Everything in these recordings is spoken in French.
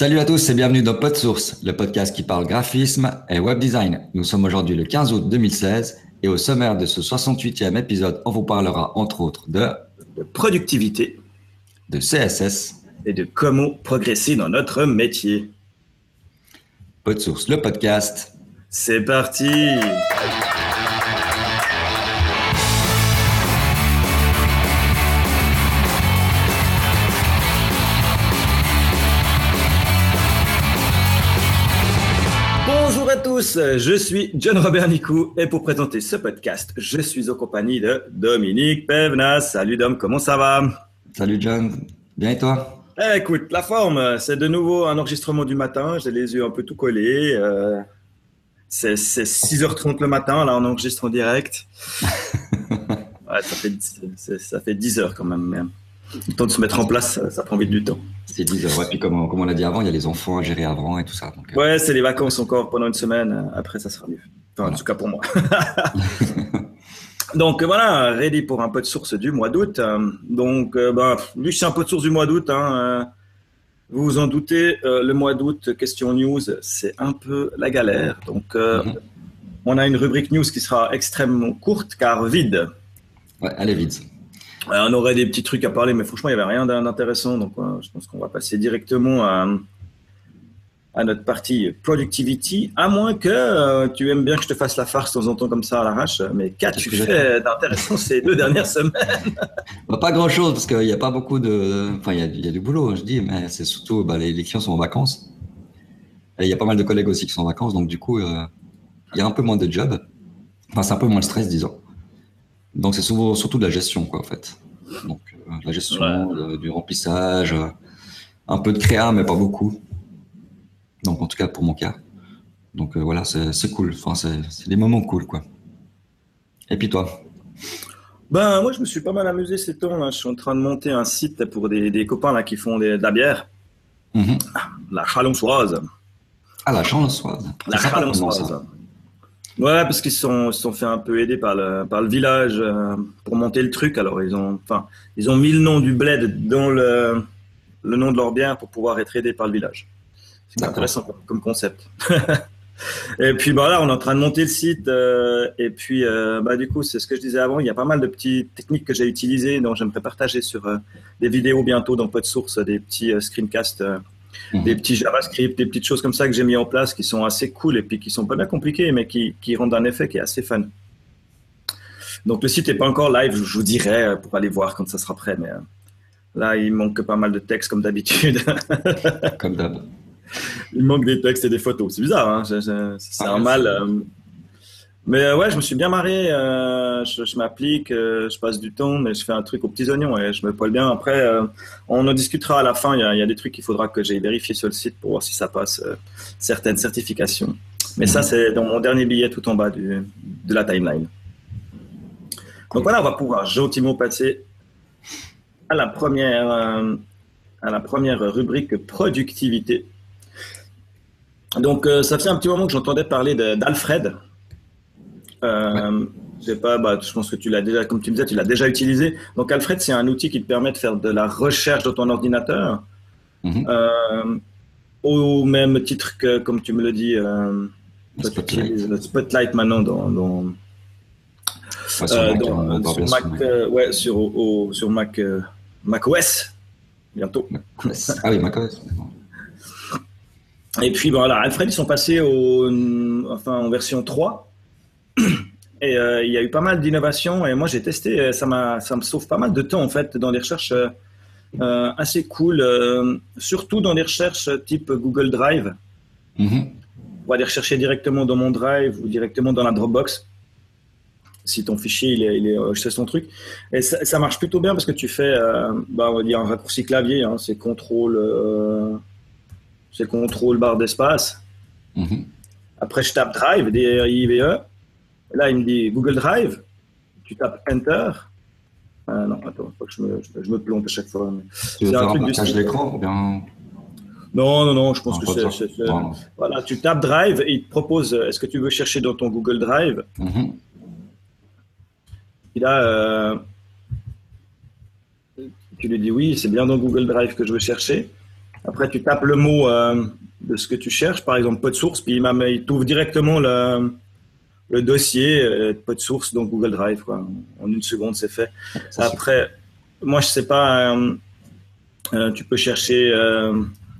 Salut à tous et bienvenue dans PodSource, le podcast qui parle graphisme et web design. Nous sommes aujourd'hui le 15 août 2016 et au sommaire de ce 68e épisode, on vous parlera entre autres de, de productivité, de CSS et de comment progresser dans notre métier. PodSource, le podcast. C'est parti! Tous, je suis John Robert Nicou et pour présenter ce podcast, je suis en compagnie de Dominique Pevnas. Salut Dom, comment ça va? Salut John, bien et toi? Eh, Écoute, la forme, c'est de nouveau un enregistrement du matin, j'ai les yeux un peu tout collés. Euh, c'est 6h30 le matin, là on enregistre en direct. ouais, ça, fait, ça fait 10 heures quand même. Le temps de se mettre en place, ça, ça prend vite du temps. C'est 10 heures. Ouais, puis comme, comme on l'a dit avant, il y a les enfants à gérer avant et tout ça. Donc, euh... Ouais, c'est les vacances encore pendant une semaine. Après, ça sera mieux. Enfin, voilà. en tout cas pour moi. donc voilà, ready pour un peu de source du mois d'août. Donc, euh, bah, lui, c'est un peu de source du mois d'août. Hein, vous vous en doutez, euh, le mois d'août, question news, c'est un peu la galère. Donc, euh, mm -hmm. on a une rubrique news qui sera extrêmement courte car vide. Ouais, elle est vide. On aurait des petits trucs à parler, mais franchement, il n'y avait rien d'intéressant. Donc, je pense qu'on va passer directement à, à, notre partie productivity. À moins que euh, tu aimes bien que je te fasse la farce de temps en temps comme ça à l'arrache. Mais qu'as-tu fait d'intéressant ces deux dernières semaines? Bah, Pas grand-chose, parce qu'il n'y a pas beaucoup de. Enfin, il y, y, a du boulot, je dis, mais c'est surtout bah, les, les, clients sont en vacances. Et il y a pas mal de collègues aussi qui sont en vacances, donc du coup, euh, il y a un peu moins de job. Enfin, c'est un peu moins de stress, disons. Donc c'est souvent surtout de la gestion, quoi, en fait. Donc euh, la gestion, ouais. le, du remplissage, euh, un peu de créa, mais pas beaucoup. Donc en tout cas pour mon cas. Donc euh, voilà, c'est cool. Enfin, c'est des moments cool, quoi. Et puis toi? Ben moi, je me suis pas mal amusé ces temps. Là. Je suis en train de monter un site pour des, des copains là qui font des, de la bière. Mm -hmm. La Chalonsoise. Ah la Chalonsoise. La Chalonsoise. Ouais, parce qu'ils se sont, sont fait un peu aider par le, par le village euh, pour monter le truc. Alors, ils ont, enfin, ils ont mis le nom du bled dans le, le nom de leur bière pour pouvoir être aidés par le village. C'est intéressant comme, comme concept. et puis, bah, là, on est en train de monter le site. Euh, et puis, euh, bah, du coup, c'est ce que je disais avant. Il y a pas mal de petites techniques que j'ai utilisées, dont j'aimerais partager sur des vidéos bientôt dans PodSource, des petits screencasts Mmh. des petits JavaScript, des petites choses comme ça que j'ai mis en place qui sont assez cool et puis qui sont pas bien compliquées, mais qui, qui rendent un effet qui est assez fun. Donc le site n'est pas encore live, je vous dirai pour aller voir quand ça sera prêt, mais là il manque pas mal de textes comme d'habitude. comme d'hab. Il manque des textes et des photos, c'est bizarre, hein c'est ah, un mal. Euh... Mais euh, ouais, je me suis bien marré. Euh, je, m'applique, euh, je passe du temps, mais je fais un truc aux petits oignons et je me poile bien. Après, on en discutera à la fin. Il y a, des trucs qu'il faudra que j'aille vérifier sur le site pour voir si ça passe certaines certifications. Mais ça, c'est dans mon dernier billet tout en bas de la timeline. Donc voilà, on va pouvoir gentiment passer à la première, à la première rubrique productivité. Donc, ça fait un petit moment que j'entendais parler d'Alfred. Euh, ouais. Sais pas, bah, je pense que tu l'as déjà, comme tu me disais, tu l'as déjà utilisé. Donc Alfred, c'est un outil qui te permet de faire de la recherche dans ton ordinateur, mm -hmm. euh, au même titre que, comme tu me le dis, euh, Spotlight. le Spotlight maintenant dans, dans, ouais, sur Mac, dans, sur Mac ouais, sur, au, sur Mac, Mac OS bientôt. Mac OS. Ah oui, Mac OS. Et puis voilà, Alfred, ils sont passés au, enfin, en version 3. Et euh, il y a eu pas mal d'innovations et moi j'ai testé, ça, ça me sauve pas mal de temps en fait dans des recherches euh, assez cool, euh, surtout dans des recherches type Google Drive. Mm -hmm. On va aller rechercher directement dans mon Drive ou directement dans la Dropbox. Si ton fichier il est, il est je sais ton truc. Et ça, ça, marche plutôt bien parce que tu fais, bah, on va dire un raccourci clavier, hein, c'est contrôle, c'est contrôle barre d'espace. Mm -hmm. Après je tape Drive, D-R-I-V-E. Là, il me dit Google Drive. Tu tapes Enter. Euh, non, attends, faut que je me, je me, plante à chaque fois. Tu veux un partage d'écran ou bien Non, non, non, je pense non, que c'est. Voilà, tu tapes Drive et il te propose est-ce que tu veux chercher dans ton Google Drive? Mm -hmm. Et là, euh, tu lui dis oui, c'est bien dans Google Drive que je veux chercher. Après, tu tapes le mot euh, de ce que tu cherches, par exemple, de source, puis il t'ouvre directement le, le dossier euh, de source dans Google Drive. Quoi. En une seconde, c'est fait. Après, moi, je sais pas, euh, euh, tu peux chercher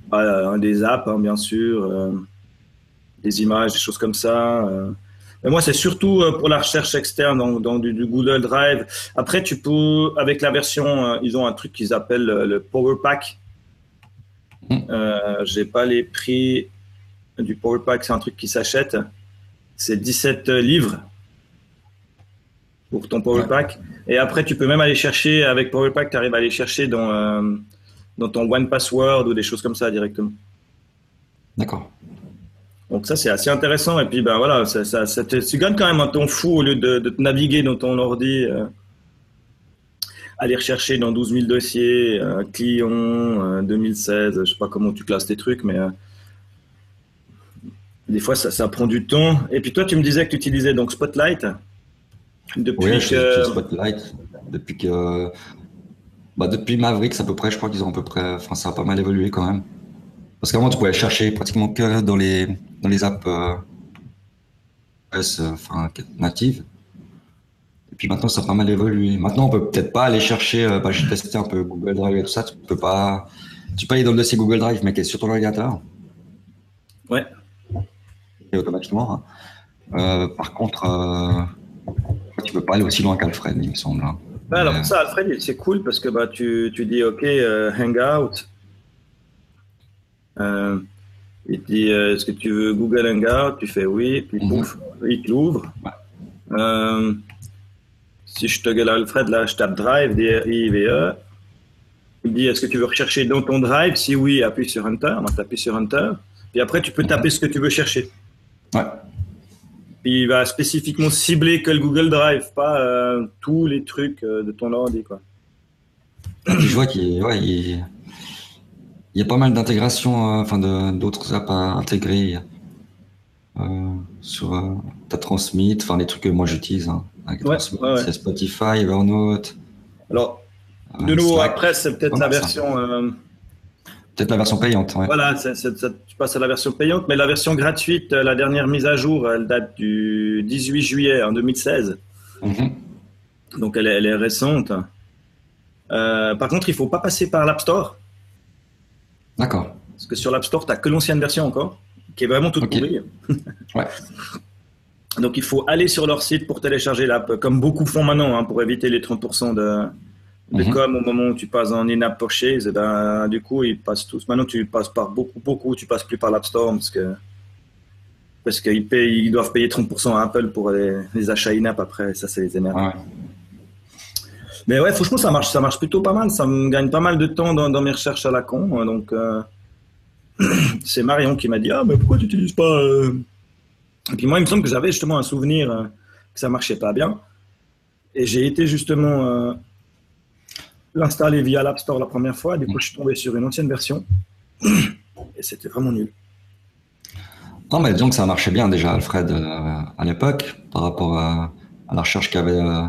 bah, des apps, hein, bien sûr, des images, des choses comme ça. Mais moi, c'est surtout pour la recherche externe dans, du, Google Drive. Après, tu peux, avec la version, ils ont un truc qu'ils appellent le Power Pack. Hmm. Euh, J'ai pas les prix du Power Pack, c'est un truc qui s'achète. C'est 17 livres pour ton Power Pack. Et après, tu peux même aller chercher, avec Power Pack, tu arrives à aller chercher dans, euh, dans ton One Password ou des choses comme ça directement. D'accord. Donc ça, c'est assez intéressant. Et puis, ben voilà, ça, ça, tu gagnes quand même un temps fou au lieu de, te naviguer dans ton ordi. Euh, aller rechercher dans 12 000 dossiers, euh, Clion, 2016, je sais pas comment tu classes tes trucs, mais des fois, ça, ça, prend du temps. Et puis toi, tu me disais que tu utilisais donc Spotlight depuis oui, que... Spotlight depuis que bah, depuis Mavericks à peu près. Je crois qu'ils ont à peu près. Enfin, ça a pas mal évolué quand même. Parce qu'avant, tu pouvais chercher pratiquement que dans les dans les apps euh, enfin, natives. Et puis maintenant, ça a pas mal évolué. Maintenant, on peut peut-être pas aller chercher. Euh, bah, j'ai testé un peu Google Drive et tout ça. Tu peux pas. Tu peux aller dans le dossier Google Drive, mais qui est sur ton ordinateur. Ouais automatiquement. Euh, par contre, euh, tu peux pas aller aussi loin qu'Alfred, il me semble. Hein. alors, ça, Alfred, c'est cool parce que bah, tu, tu dis OK, euh, Hangout. il dit Est-ce que tu veux Google Hangout Tu fais oui, puis mhm. pouf, il t'ouvre. si je te gueule Alfred, là, je tape Drive, D-R-I-V-E. Il dit Est-ce que tu veux rechercher dans ton Drive? Si oui, appuie sur Enter. Donc, tu appuies sur Enter. Puis après, tu peux taper ce que tu veux chercher. Ouais. Puis il va spécifiquement cibler que le Google Drive, pas euh, tous les trucs euh, de ton ordi. Quoi. Je vois qu'il ouais, il, y a pas mal d'intégration, euh, enfin d'autres apps à intégrer sur ta Transmit, enfin les trucs que moi j'utilise. Hein, ouais, C'est Spotify, Evernote. Alors, de nouveau, après, c'est peut-être la version Peut-être la version payante. Voilà, tu passes à la version payante, mais la version gratuite, la dernière mise à jour, elle date du 18 juillet en 2016. Mhm. Donc elle est, récente. Euh, par contre, il ne faut pas passer par l'App Store. D'accord. Parce que sur l'App Store, tu n'as que l'ancienne version encore, qui est vraiment toute pourrie. ouais. Donc il faut aller sur leur site pour télécharger l'app, comme beaucoup font maintenant, hein, pour éviter les 30% de, mais mhm. comme au moment où tu passes en in-app purchase, eh ben, du coup, ils passent tous. Maintenant, tu passes par beaucoup, beaucoup, tu passes plus par l'App Store parce que parce qu'ils payent, ils doivent payer 30% à Apple pour les, achats in-app après. Ça, c'est les énerve. Mais ouais, franchement, ça marche, ça marche plutôt pas mal. Ça me gagne pas mal de temps dans, mes recherches à la con. Donc, euh, c'est Marion qui m'a dit Ah, mais pourquoi tu n'utilises pas. Euh? Et puis moi, il me semble que j'avais justement un souvenir euh, que ça marchait pas bien. Et j'ai été justement l'installer via l'App Store la première fois. Du coup, je suis tombé sur une ancienne version et c'était vraiment nul. Non, mais disons que ça marchait bien déjà, Alfred, euh, à l'époque, par rapport à, la recherche qu'avait euh,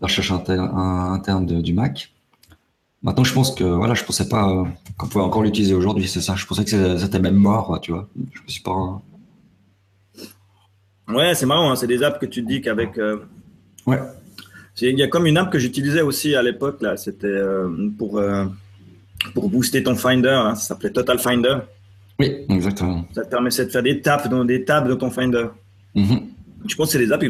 la recherche interne, du Mac. Maintenant, je pense que voilà, je pensais pas euh, qu'on pouvait encore l'utiliser aujourd'hui. C'est ça. Je pensais que c'était même mort, tu vois. Je me suis pas. Ouais, c'est marrant. Hein. C'est des apps que tu te dis qu'avec. Ouais. Il y a comme une app que j'utilisais aussi à l'époque, là. C'était euh, pour, euh, pour booster ton Finder. Hein. Ça s'appelait Total Finder. Oui, exactement. Ça te permettait de faire des tables dans, des tables dans ton Finder. Mm-hmm. Je pense que c'est des apps.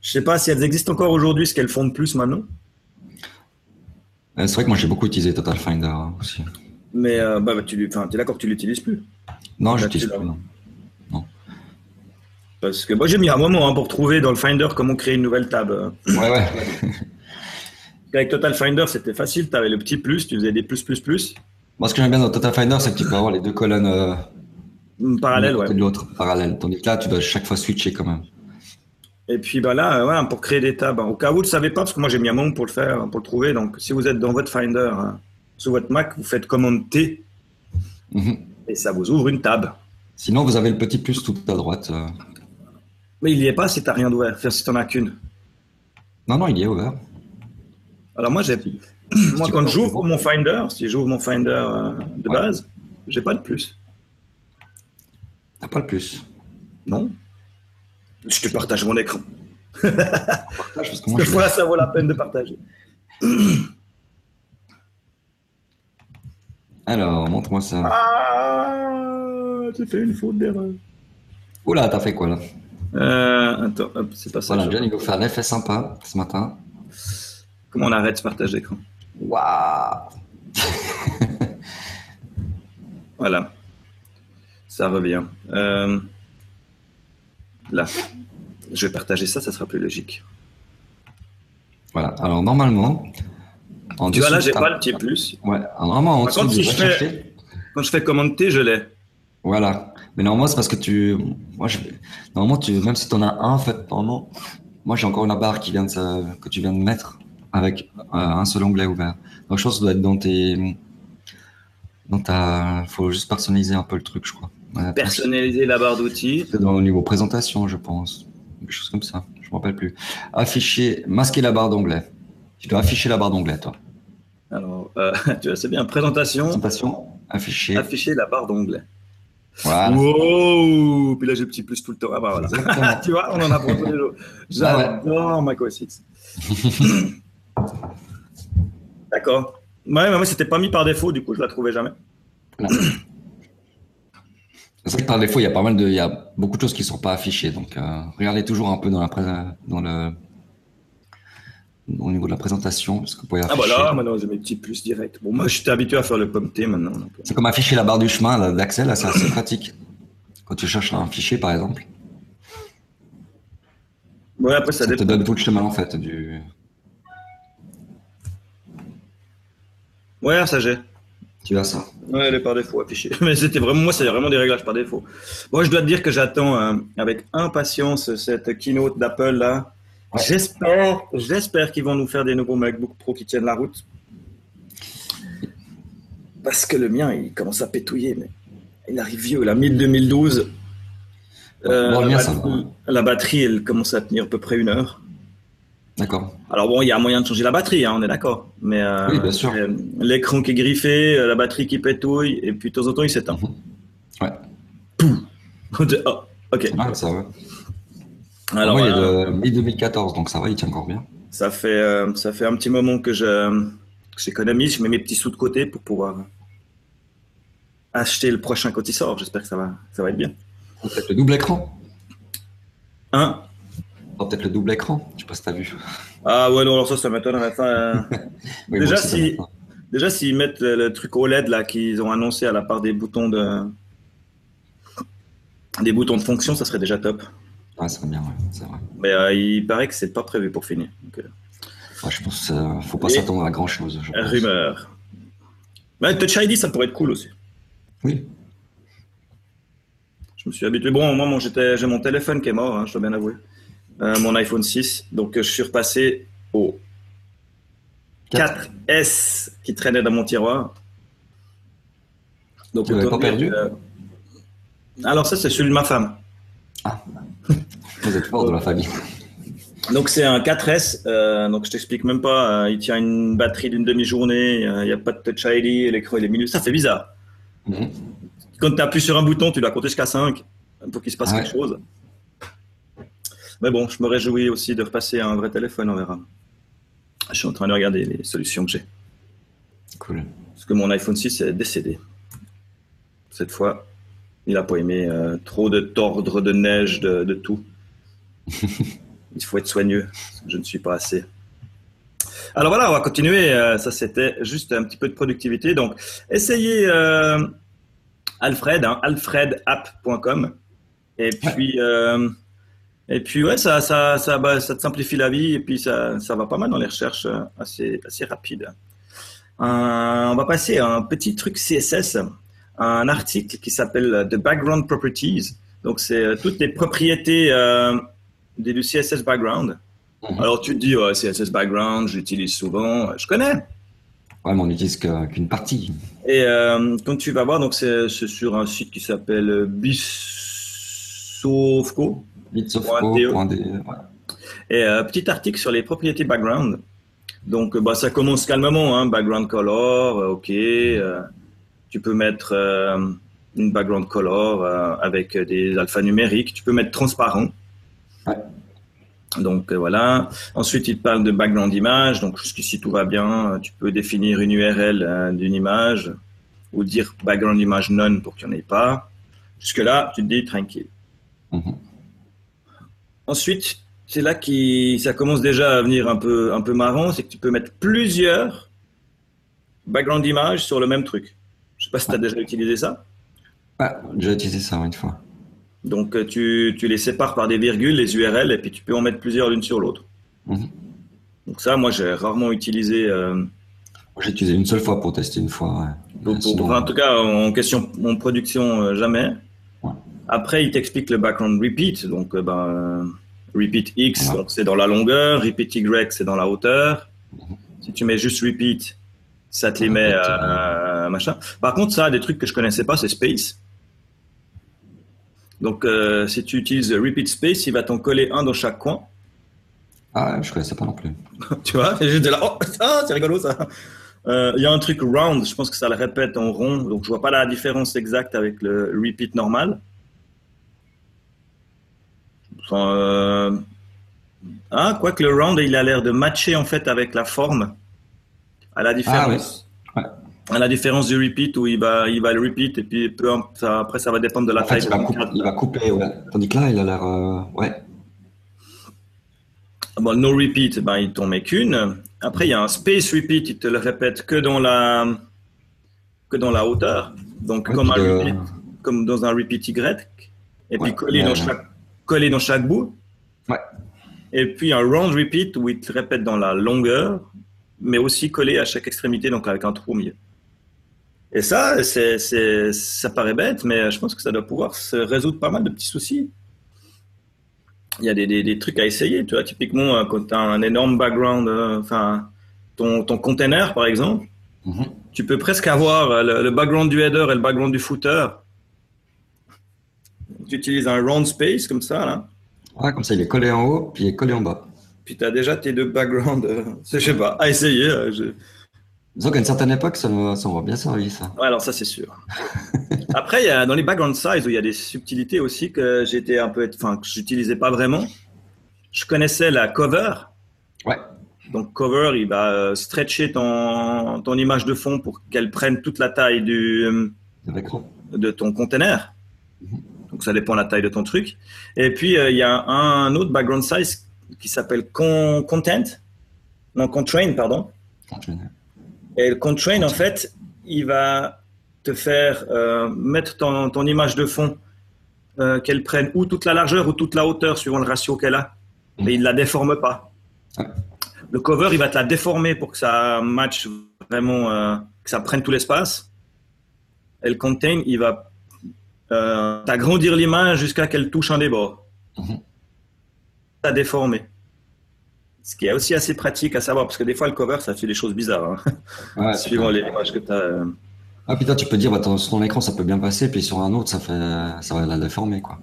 Je sais pas si elles existent encore aujourd'hui, ce qu'elles font de plus maintenant. Euh, c'est vrai que moi j'ai beaucoup utilisé Total Finder aussi. Mais bah, tu es d'accord que tu l'utilises plus? Non, je l'utilise plus. Non. Parce que moi, j'ai mis un moment hein, pour trouver dans le Finder comment créer une nouvelle table. Ouais, ouais. Avec Total Finder, c'était facile. Tu avais le petit plus, tu faisais des plus, plus, plus. Moi, ce que j'aime bien dans Total Finder, c'est que tu peux avoir les deux colonnes euh, mm, parallèles. Ouais. de l'autre, parallèle. Tandis que là, tu dois chaque fois switcher quand même. Et puis bah là, euh, ouais, pour créer des tables. Au cas où vous ne le savez pas, parce que moi j'ai mis un moment pour le faire, pour le trouver. Donc si vous êtes dans votre Finder, hein, sur votre Mac, vous faites commande T mhm. et ça vous ouvre une table. Sinon, vous avez le petit plus tout à droite. Euh. Mais il n'y est pas si tu n'as rien d'ouvert, si tu n'en as qu'une. Non, non, il y est ouvert. Alors moi, j'ai, Moi, quand j'ouvre mon Finder, si j'ouvre mon Finder euh, de Ouais. base, j'ai pas de plus. T'as pas le plus. Non. Je te partage mon écran. Partage, parce que moi, fois, ça vaut la peine de partager. Alors, montre-moi ça. Ah, j'ai fait une faute d'erreur. Oula, t'as fait quoi là? Euh, attends, hop, c'est pas ça. Voilà, John, il nous fait un effet sympa ce matin. Comment on arrête ce partage d'écran Waouh Voilà. Ça revient. Euh, là. Je vais partager ça, ça sera plus logique. Voilà, alors normalement. En Tu vois, là, j'ai pas le petit plus. Ouais, normalement en Par dessous contre, si je fais-. Quand je fais commande T, je l'ai. Voilà. Mais normalement, c'est parce que tu. Moi, je... Normalement, tu... même si tu en as un, en fait, normalement. Moi, j'ai encore la barre qui vient de que tu viens de mettre avec euh, un seul onglet ouvert. Donc, je pense que ça doit être dans tes. Dans ta. Faut juste personnaliser un peu le truc, je crois. Ouais, Personnaliser la barre d'outils. C'est dans le niveau présentation, je pense. Quelque chose comme ça. Je me rappelle plus. Afficher, masquer la barre d'onglet. Tu dois afficher la barre d'onglet, toi. Alors, euh, tu vois, c'est bien. Présentation, Présentation, afficher. afficher la barre d'onglet. Voilà. Wow Puis là, j'ai le petit plus tout le temps. Ah bah voilà. Tu vois, on en apprend tous les jours. Ah ouais. J'adore Mac OS X. D'accord. Ouais, mais moi, c'était pas mis par défaut, du coup, je la trouvais jamais. C'est vrai que par défaut, il y a pas mal de, il y a beaucoup de choses qui sont pas affichées. Donc, euh, regardez toujours un peu dans la pré- dans le, au niveau de la présentation, parce que vous pouvez Ah afficher. bah là, maintenant, j'ai mes petits plus directs. Bon, moi, j'étais habitué à faire le pomme T maintenant. donc. C'est comme afficher la barre du chemin d'accès, là, c'est assez pratique. Quand tu cherches un fichier, par exemple, Ouais, après, ça ça te donne tout le chemin, en fait, du, Ouais, ça j'ai. tu as ça. Ouais, elle est par défaut affichée. Mais c'était vraiment, moi, c'est vraiment des réglages par défaut. Moi, je dois te dire que j'attends euh, avec impatience cette keynote d'Apple là. Ouais. J'espère, j'espère qu'ils vont nous faire des nouveaux MacBook Pro qui tiennent la route. Parce que le mien, il commence à pétouiller, mais il arrive vieux. La 1000-2012, euh, Bon, la, batterie, la batterie, elle commence à tenir à peu près une heure. D'accord. Alors bon, il y a moyen de changer la batterie, hein, on est d'accord. Mais euh, Oui, bien sûr. euh, l'écran qui est griffé, euh, la batterie qui pétouille, et puis de temps en temps, il s'éteint. Ouais. On dit, oh, ok. Mal, ça, ouais. Alors, Moi, il est de mi-2014, donc ça va, il tient encore bien. ça fait euh, ça fait un petit moment que je j'économise, je mets mes petits sous de côté pour pouvoir acheter le prochain quand il sort. J'espère que ça va ça va être bien. Peut-être le double écran. Hein? Peut-être le double écran. Je sais pas si t'as vu. Ah ouais non alors ça ça m'étonnerait. Enfin, euh, Oui, Déjà, si- déjà s'ils mettent le, le truc OLED là qu'ils ont annoncé à la part des boutons de des boutons de fonction, ça serait déjà top. Ouais, ça serait bien, ouais, c'est vrai. Mais euh, il paraît que c'est pas prévu pour finir. Donc, euh, Ouais, je pense qu'il faut pas s'attendre à grand chose. rumeur. Mais Touch ID, ça pourrait être cool aussi. Oui. Je me suis habitué. Bon, moi, j'étais- j'ai mon téléphone qui est mort, hein, je dois bien avouer. Euh, mon iPhone 6. Donc, euh, je suis repassé au 4S qui traînait dans mon tiroir. Donc, Tu pas perdu? Alors, ça, c'est celui de ma femme. Vous êtes fort de la famille. Donc, c'est un 4S. euh, donc, je t'explique même pas. euh, il tient une batterie d'une demi-journée. euh, Il n'y a pas de Touch ID. L'écran, il est minuscule. Ça fait bizarre. Mhm. Quand tu appuies sur un bouton, tu dois compter jusqu'à 5 pour qu'il se passe Ouais. quelque chose. Mais bon, je me réjouis aussi de repasser à un vrai téléphone, on verra. Je suis en train de regarder les solutions que j'ai. Cool. Parce que mon iPhone 6 est décédé. Cette fois, il a pas aimé euh, trop de tordre, de neige, de, de tout. il faut être soigneux. Je ne suis pas assez. Alors voilà, on va continuer. Euh, Ça, c'était juste un petit peu de productivité. Donc, essayez euh, Alfred, hein, alfredapp.com. Et puis, et puis ouais, ça, ça, ça, bah, ça te simplifie la vie et puis ça, ça va pas mal dans les recherches assez, assez rapides. On va passer à un petit truc CSS, un article qui s'appelle The Background Properties. Donc, c'est euh, toutes les propriétés euh, du CSS Background. Mhm. Alors, tu te dis, CSS Background, j'utilise souvent, je connais. Ouais, mais on n'utilise qu'une partie. Et euh, quand tu vas voir, donc c'est sur un site qui s'appelle Bissofco. Bitsofco.de. Ouais. Et euh, petit article sur les propriétés background. Donc, bah, ça commence calmement, hein, background color, euh, ok. Euh, tu peux mettre euh, une background color avec des alphanumériques. Tu peux mettre transparent. Donc voilà. Ensuite, il te parle de background image. Donc jusqu'ici tout va bien. Tu peux définir une URL d'une image ou dire background image none pour qu'il n'y en ait pas. Jusque là, tu te dis tranquille. Mhm. Ensuite, c'est là que ça commence déjà à venir un peu, un peu marrant, c'est que tu peux mettre plusieurs background images sur le même truc. Pas si tu as déjà utilisé ça. Ouais, j'ai utilisé ça une fois. Donc euh, tu, tu, les sépares par des virgules, les URL, et puis tu peux en mettre plusieurs l'une sur l'autre. Mhm. Donc ça, moi, j'ai rarement utilisé. Euh, j'ai utilisé une seule fois pour tester une fois. en tout cas, en question en production, euh, jamais. Après, il t'explique le background repeat. Donc, ben, Repeat X, c'est dans la longueur. Repeat Y, c'est dans la hauteur. Si tu mets juste repeat, ça te les met à, machin. Par contre, ça, des trucs que je connaissais pas, c'est space. Donc, euh, si tu utilises repeat space, il va t'en coller un dans chaque coin. Ah, je connaissais pas non plus. tu vois, et j'étais là, oh, ah, c'est rigolo ça. Euh, il y a un truc round, je pense que ça le répète en rond, donc je vois pas la différence exacte avec le repeat normal. Enfin, euh... ah, quoique le round, il a l'air de matcher en fait avec la forme. À la différence. Ah, À la différence du repeat où il va, il va le repeat et puis peu, ça, après ça va dépendre de la taille. il, va couper, il va couper, ouais. Tandis que là, il a l'air, euh, ouais. Bon, no repeat, ben, il t'en met qu'une. Après, il y a un space repeat, il te le répète que dans la, que dans la hauteur. Donc, comme, un repeat, comme dans un repeat Y. Et puis, collé dans chaque collé dans chaque bout. Ouais. Et puis un round repeat où il te répète dans la longueur, mais aussi collé à chaque extrémité, donc avec un trou au milieu. Et ça, c'est, c'est, ça paraît bête, mais je pense que ça doit pouvoir se résoudre pas mal de petits soucis. Il y a des, des, des trucs à essayer. Tu vois, typiquement, euh, quand tu as un énorme background, euh, enfin, ton, ton container, par exemple, mm-hmm. tu peux presque avoir euh, le, le, background du header et le background du footer tu utilises un round space comme ça, là. Ouais, comme ça, il est collé en haut, puis il est collé en bas. Puis tu as déjà tes deux backgrounds, euh, je sais pas, à essayer. Euh, je... Disons qu'à une certaine époque, ça m'aurait bien servi, ça. Ouais, alors ça, c'est sûr. Après, il y a, dans les background size, où il y a des subtilités aussi que j'étais un peu, enfin, que j'utilisais pas vraiment. Je connaissais la cover. Ouais. Donc, cover, il va euh, stretcher ton, ton image de fond pour qu'elle prenne toute la taille du, de ton container. Donc ça dépend de la taille de ton truc. Et puis euh, il y a un autre background size qui s'appelle content, non constrain pardon. Et le constrain en fait, il va te faire euh, mettre ton, ton, image de fond euh, qu'elle prenne ou toute la largeur ou toute la hauteur suivant le ratio qu'elle a. Mais il ne la déforme pas. Le cover, il va te la déformer pour que ça matche vraiment, que ça prenne tout l'espace. Et le contain, il va euh, agrandir l'image jusqu'à qu'elle touche un des bords. Mhm. Ça déformer. Ce qui est aussi assez pratique à savoir, parce que des fois, le cover, ça fait des choses bizarres. Hein. Suivant les images que tu as. Euh. Ah, putain, tu peux dire, bah, sur ton écran, ça peut bien passer, puis sur un autre, ça, fait, ça va la déformer. Quoi.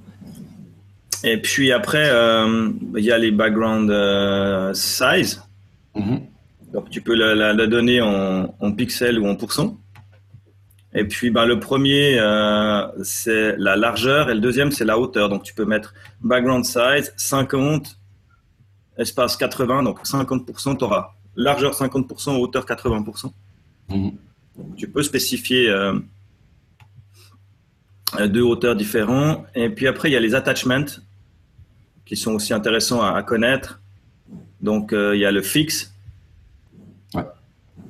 Et puis après, euh, il y a les background euh, size. Mhm. Donc, tu peux la, donner en, en, pixels ou en pourcents. Et puis, ben, le premier, euh, c'est la largeur et le deuxième, c'est la hauteur. Donc, tu peux mettre background size 50, espace 80. Donc, 50%, tu auras largeur 50%, hauteur 80%. Mhm. tu peux spécifier euh, deux hauteurs différentes. Et puis après, il y a les attachments qui sont aussi intéressants à, connaître. Donc, euh, il y a le fixe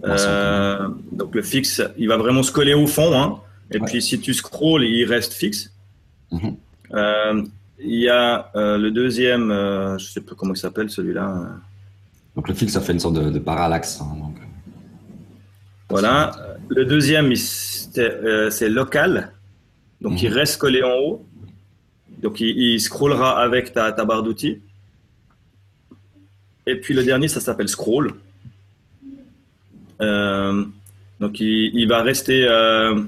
euh, donc le fixe, il va vraiment se coller au fond. Hein. Et puis si tu scrolls, il reste fixe. Mhm. Euh, il y a euh, le deuxième, je ne sais plus comment il s'appelle celui-là. Donc le fixe, ça fait une sorte de, parallaxe. Hein, Voilà. Le deuxième, c'est local. Donc il mhm. reste collé en haut. Donc il, il scrollera avec ta, ta barre d'outils. Et puis le dernier, ça s'appelle scroll. Euh, donc il, va rester euh,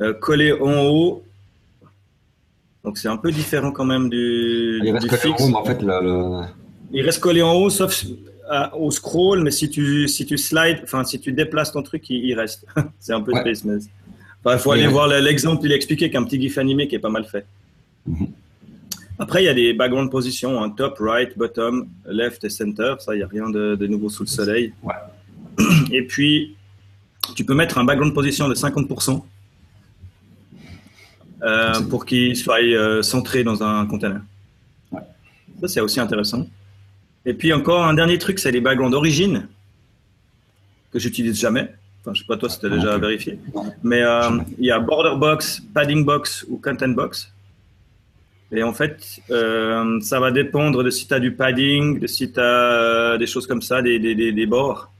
euh, collé en haut. Donc c'est un peu différent quand même du, il reste collé en haut, mais en fait le, il reste collé en haut, sauf au scroll, mais si tu, si tu slides, enfin, si tu déplaces ton truc, il, reste. c'est un peu space, mais. Il faut aller voir l'exemple, il expliquait qu'un petit gif animé qui est pas mal fait. Mhm. Après, il y a des background positions, hein, top, right, bottom, left et center. Ça, il n'y a rien de, nouveau sous le soleil. Et puis, tu peux mettre un background position de 50% euh, pour qu'il soit euh, centré dans un container. Ça, c'est aussi intéressant. Et puis encore un dernier truc, c'est les backgrounds d'origine que j'utilise jamais. Enfin, je sais pas toi si tu as déjà vérifié. Mais euh, il y a border box, padding box ou content box. Et en fait, euh, ça va dépendre de si tu as du padding, de si tu as des choses comme ça, des, des, des, bords.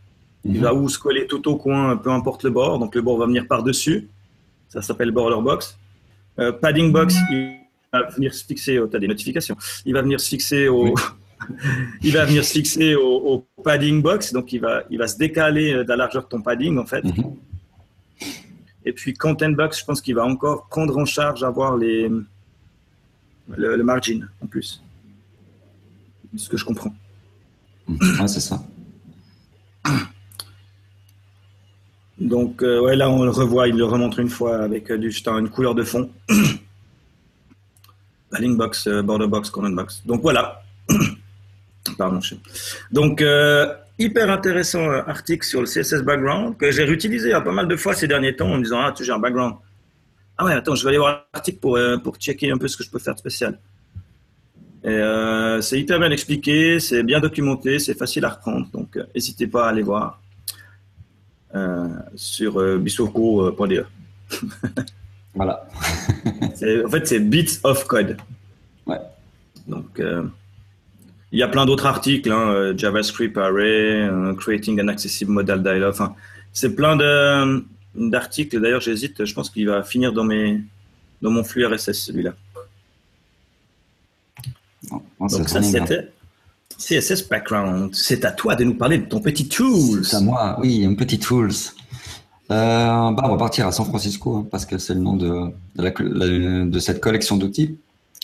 Il mhm. va où se coller tout au coin, peu importe le bord. Donc le bord va venir par-dessus. Ça s'appelle border box. Euh, padding box, il va venir se fixer. Oh, tu as des notifications. Il va venir se fixer au. il va venir se fixer au, padding box, donc il va, il va se décaler de la largeur de ton padding en fait. Mhm. Et puis content box, je pense qu'il va encore prendre en charge avoir les, le, margin en plus. ce que je comprends. Ah, c'est ça. Donc, euh, ouais, là, on le revoit, il le remontre une fois avec euh, du, une couleur de fond. Padding box, euh, border box, corner box. Donc, voilà. Pardon. Donc, hyper intéressant article sur le CSS background que j'ai réutilisé pas mal de fois ces derniers temps en me disant Ah, tu j'ai un background. Ah ouais, attends, je vais aller voir l'article pour, pour checker un peu ce que je peux faire de spécial. c'est hyper bien expliqué, c'est bien documenté, c'est facile à reprendre. Donc, n'hésitez pas à aller voir. Euh, sur euh, bisoko.de. voilà. en fait, c'est Bits of Code. Ouais. Donc, euh, il y a plein d'autres articles, hein, JavaScript Array, Creating an Accessible Model Dialog. Enfin, c'est plein d'articles. D'ailleurs, j'hésite. Je pense qu'il va finir dans, mes, dans mon flux RSS, celui-là. Donc, ça, c'était CSS Background, c'est à toi de nous parler de ton petit tools. C'est à moi, oui, un petit tools. Euh, bah, on va partir à San Francisco hein, parce que c'est le nom de, de, cette collection d'outils.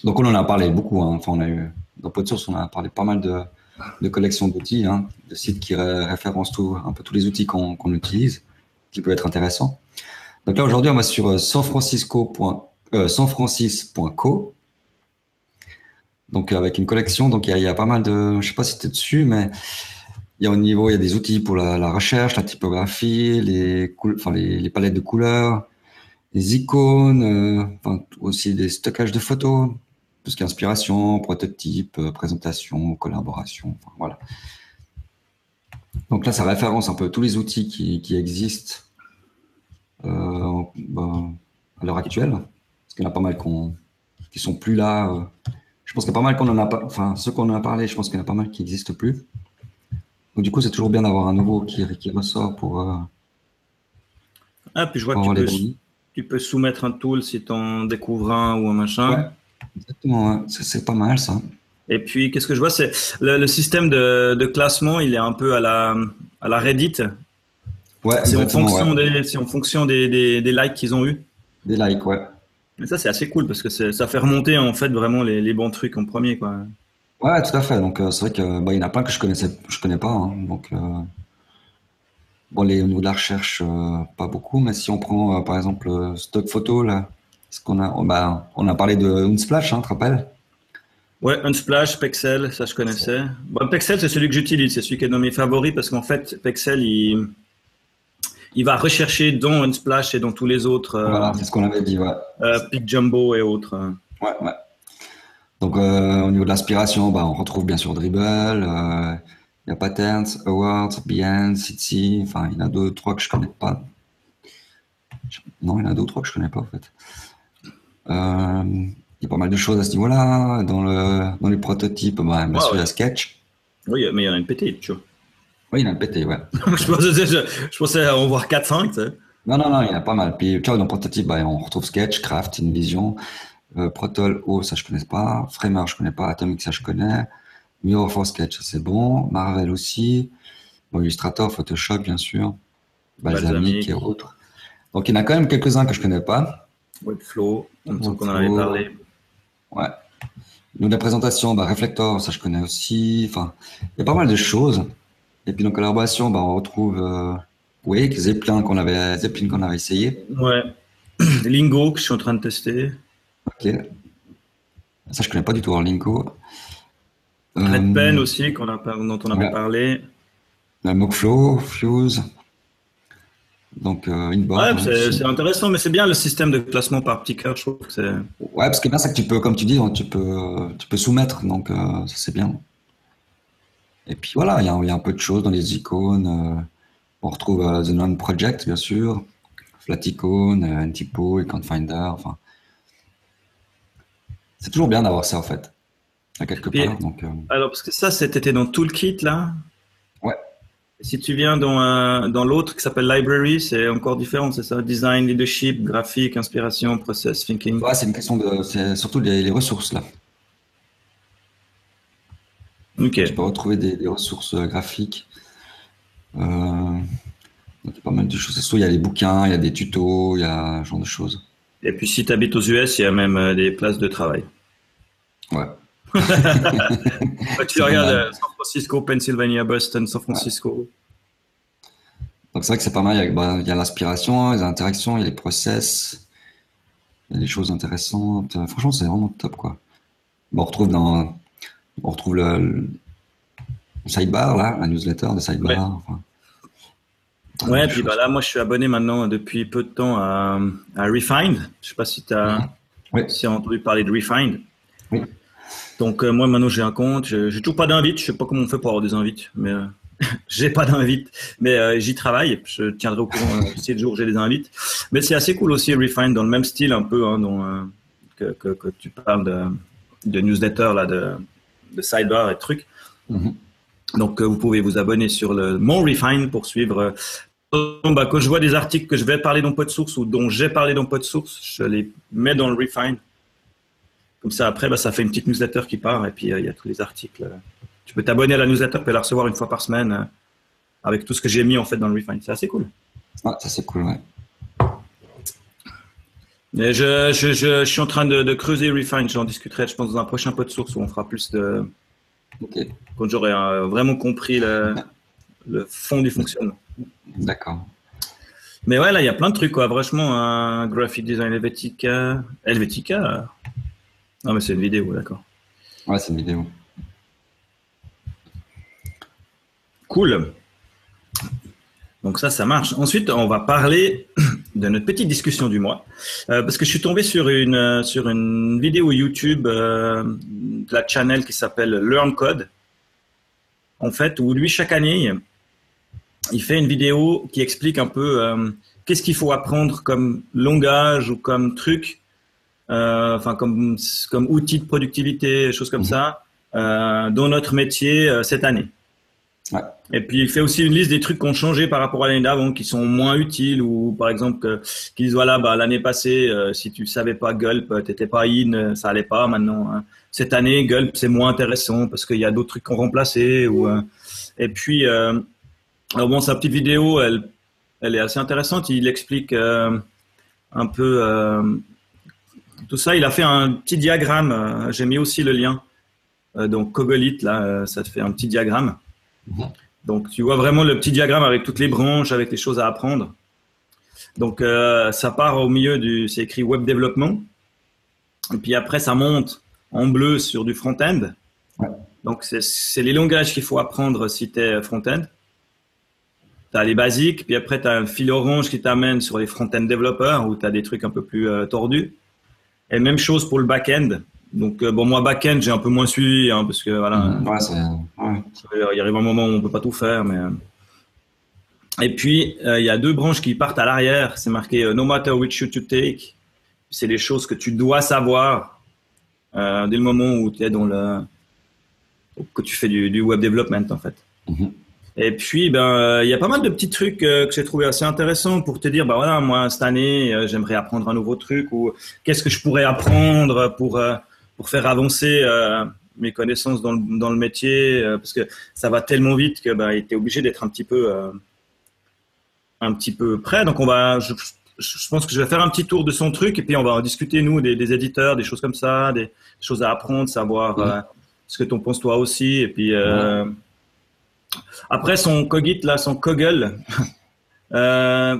Donc on en a parlé beaucoup. Hein. Enfin, on a eu dans PodSource, on a parlé pas mal de, de collections d'outils, hein, de sites qui référencent tout, un peu tous les outils qu'on utilise, qui peuvent être intéressants. Donc là aujourd'hui, on va sur euh, sanfrancisco.co. Euh, sanfrancis.co donc avec une collection, donc il y, a pas mal de, je sais pas si tu es dessus, mais il y a au niveau, il y a des outils pour la, recherche, la typographie, les, enfin, les, palettes de couleurs, les icônes, euh, enfin, aussi des stockages de photos, tout ce qui est inspiration, prototype, euh, présentation, collaboration, voilà. Donc là, ça référence un peu tous les outils qui, existent euh, ben, à l'heure actuelle, parce qu'il y en a pas mal qui sont plus là je pense qu'il y a pas mal qu'on en a pas, enfin, ceux qu'on en a parlé, je pense qu'il y en a pas mal qui n'existent plus. Donc, du coup, c'est toujours bien d'avoir un nouveau qui, qui ressort pour. Euh, ah, puis je vois que tu peux, soumettre un tool si tu en découvres un ou un machin. Ouais, exactement, c'est pas mal ça. Et puis, qu'est-ce que je vois C'est le, système de, classement, il est un peu à la, à la Reddit. Ouais, c'est en fonction, des, en fonction des, des likes qu'ils ont eu. Des likes, ouais. Mais ça, c'est assez cool parce que ça fait remonter en fait vraiment les, bons trucs en premier. Quoi. Ouais, tout à fait. Donc, euh, c'est vrai qu'il bah, y en a plein que je connaissais, je connais pas. Hein. Donc, euh, bon, les, au niveau de la recherche, euh, pas beaucoup. Mais si on prend par exemple stock photo, là, ce qu'on a, bah, on a parlé de Unsplash, hein, tu te rappelles? Ouais, Unsplash, Pexel, ça je connaissais. Bon, Pexel, c'est celui que j'utilise, c'est celui qui est dans mes favoris parce qu'en fait, Pexel, il, il va rechercher dans Unsplash et dans tous les autres. Euh, voilà, c'est ce qu'on avait dit, ouais. Euh, Pick Jumbo et autres. Ouais, ouais. Donc, euh, au niveau de l'aspiration, bah, on retrouve bien sûr Dribble, il y a Patterns, Awards, Behance, Etsy, enfin, il y en a deux, trois que je connais pas. Non, il y en a deux ou trois que je connais pas, en fait. il y a pas mal de choses à ce niveau-là. Dans, le, dans les prototypes, bah, bien sûr, il y a Sketch. Oui, mais il y en a une petite, tu vois. Oui, il en a pété, ouais. je, pensais, en voir 4-5, tu sais. Non, non, non, il y en a pas mal. Puis, tu vois, dans Prototype, bah, on retrouve Sketch, Craft, InVision, euh, Protol, O, ça je connais pas. Framer, je connais pas. Atomic, ça je connais. Mirror for Sketch, c'est bon. Marvel aussi. Bon, Illustrator, Photoshop, bien sûr. Balsamic, et autres. Donc, il y en a quand même quelques-uns que je connais pas. Webflow, on qu'on en avait parlé. Ouais. Nous, la présentation, bah, Reflector, ça je connais aussi. Enfin, il y a pas mal de choses. Et puis, en collaboration, bah, on retrouve euh, Wake, Zeppelin qu'on avait, Zeppelin qu'on avait essayé. Ouais. Lingo que je suis en train de tester. Ok. Ça, je connais pas du tout, alors, Lingo. Red Pen aussi, qu'on a, dont on avait parlé. La Mockflow, Fuse. Donc, euh, une Ouais, c'est intéressant, mais c'est bien le système de classement par petit cœur, je trouve que c'est. Ouais, parce que bien, c'est que tu peux, comme tu dis, tu peux, tu peux soumettre, donc euh, c'est bien. Et puis voilà, il y, y, a un peu de choses dans les icônes. Euh, on retrouve euh, The Non Project, bien sûr, Flat Icon, Antipo, Finder, enfin. C'est toujours bien d'avoir ça, en fait, à quelque part. Donc, Alors, parce que ça, c'était dans Toolkit, là si tu viens dans, dans l'autre qui s'appelle Library, c'est encore différent, c'est ça Design, leadership, graphique, inspiration, process, thinking. Ouais, c'est une question de. C'est surtout les, ressources là. Ok. Tu peux retrouver des, ressources euh, graphiques. Euh, il y a pas mal de choses. Il y a les bouquins, il y a des tutos, il y a ce genre de choses. Et puis si tu habites aux US, il y a même euh, des places de travail. Ouais. tu regardes San Francisco, Pennsylvania, Boston, San Francisco. Donc c'est vrai que c'est pas mal. Il y a, bah, l'inspiration, les interactions, il y a les process, il y a des choses intéressantes. Franchement, c'est vraiment top quoi. on retrouve dans, on retrouve le, sidebar là, la newsletter de sidebar. Ouais. ouais, puis bah là, moi, je suis abonné maintenant depuis peu de temps à, à Refined. Je sais pas si tu as, si as entendu parler de Refined. Oui. Donc euh, moi maintenant j'ai un compte, j'ai toujours pas d'invite, je sais pas comment on fait pour avoir des invites, mais euh, j'ai pas d'invite, mais euh, j'y travaille, je tiendrai au courant si le jour j'ai des invites. Mais c'est assez cool aussi Refine dans le même style un peu hein, dont, que, que, que, tu parles de, de newsletter là, de, de sidebar et trucs. Donc vous pouvez vous abonner sur le mon Refine pour suivre. Quand je vois des articles que je vais parler dans Podsource ou dont j'ai parlé dans Podsource, je les mets dans le Refine comme ça, après, bah, ça fait une petite newsletter qui part et puis euh, il y a tous les articles. Tu peux t'abonner à la newsletter et la recevoir une fois par semaine euh, avec tout ce que j'ai mis en fait dans le Refine. C'est assez cool. Ouais, ça c'est cool, ouais. Mais je, je, je, suis en train de, creuser Refine. J'en discuterai, je pense, dans un prochain pot de source où on fera plus de. Quand j'aurai euh, vraiment compris le, le, fond du fonctionnement. D'accord. Mais ouais, là, il y a plein de trucs, quoi. Franchement, un graphic design Helvetica. Helvetica? Non, mais c'est une vidéo, d'accord. Ouais, c'est une vidéo. Cool. Donc ça, ça marche. Ensuite, on va parler de notre petite discussion du mois, euh, parce que je suis tombé sur une euh, sur une vidéo YouTube euh, de la channel qui s'appelle Learn Code. En fait, où lui chaque année, il fait une vidéo qui explique un peu qu'est-ce qu'il faut apprendre comme langage ou comme truc enfin comme comme outil de productivité, choses comme mhm. ça, dans notre métier cette année. Ouais. Et puis il fait aussi une liste des trucs qui ont changé par rapport à l'année d'avant, qui sont moins utiles, ou par exemple qu'ils disent voilà, bah, l'année passée, si tu savais pas Gulp, t'étais pas in, ça allait pas. Maintenant, hein. cette année, Gulp c'est moins intéressant parce qu'il y a d'autres trucs qu'on remplacé. Et puis, bon, sa petite vidéo, elle, elle est assez intéressante. Il explique un peu tout ça. Il a fait un petit diagramme. Euh, j'ai mis aussi le lien. Euh, donc Cogolith, là, euh, ça te fait un petit diagramme. Mhm. Donc tu vois vraiment le petit diagramme avec toutes les branches, avec les choses à apprendre. Donc ça part au milieu du, c'est écrit web développement. Et puis après ça monte en bleu sur du front-end. Donc c'est les langages qu'il faut apprendre si tu es front-end. Tu as les basiques, puis après tu as un fil orange qui t'amène sur les front-end développeurs où tu as des trucs un peu plus tordus. Et même chose pour le back-end. Donc, euh, bon, moi, back-end, j'ai un peu moins suivi, hein, parce que voilà. Mmh. Ouais, Il arrive un moment où on peut pas tout faire, mais. Euh. Et puis, euh, il y a deux branches qui partent à l'arrière. C'est marqué No matter which you to take. C'est les choses que tu dois savoir dès le moment où tu es dans le. que tu fais du, web development, en fait. Mmh. Et puis, ben, euh, il y a pas mal de petits trucs euh, que j'ai trouvé assez intéressants pour te dire, bah voilà, moi cette année, euh, j'aimerais apprendre un nouveau truc ou qu'est-ce que je pourrais apprendre pour pour faire avancer mes connaissances dans le, dans le métier, parce que ça va tellement vite que bah, était obligé d'être un petit peu un petit peu prêt. Donc on va, je, je, pense que je vais faire un petit tour de son truc et puis on va en discuter nous des, des éditeurs, des choses comme ça, des choses à apprendre, savoir ce que tu en penses toi aussi et puis. Après, son Cogit, là, son euh,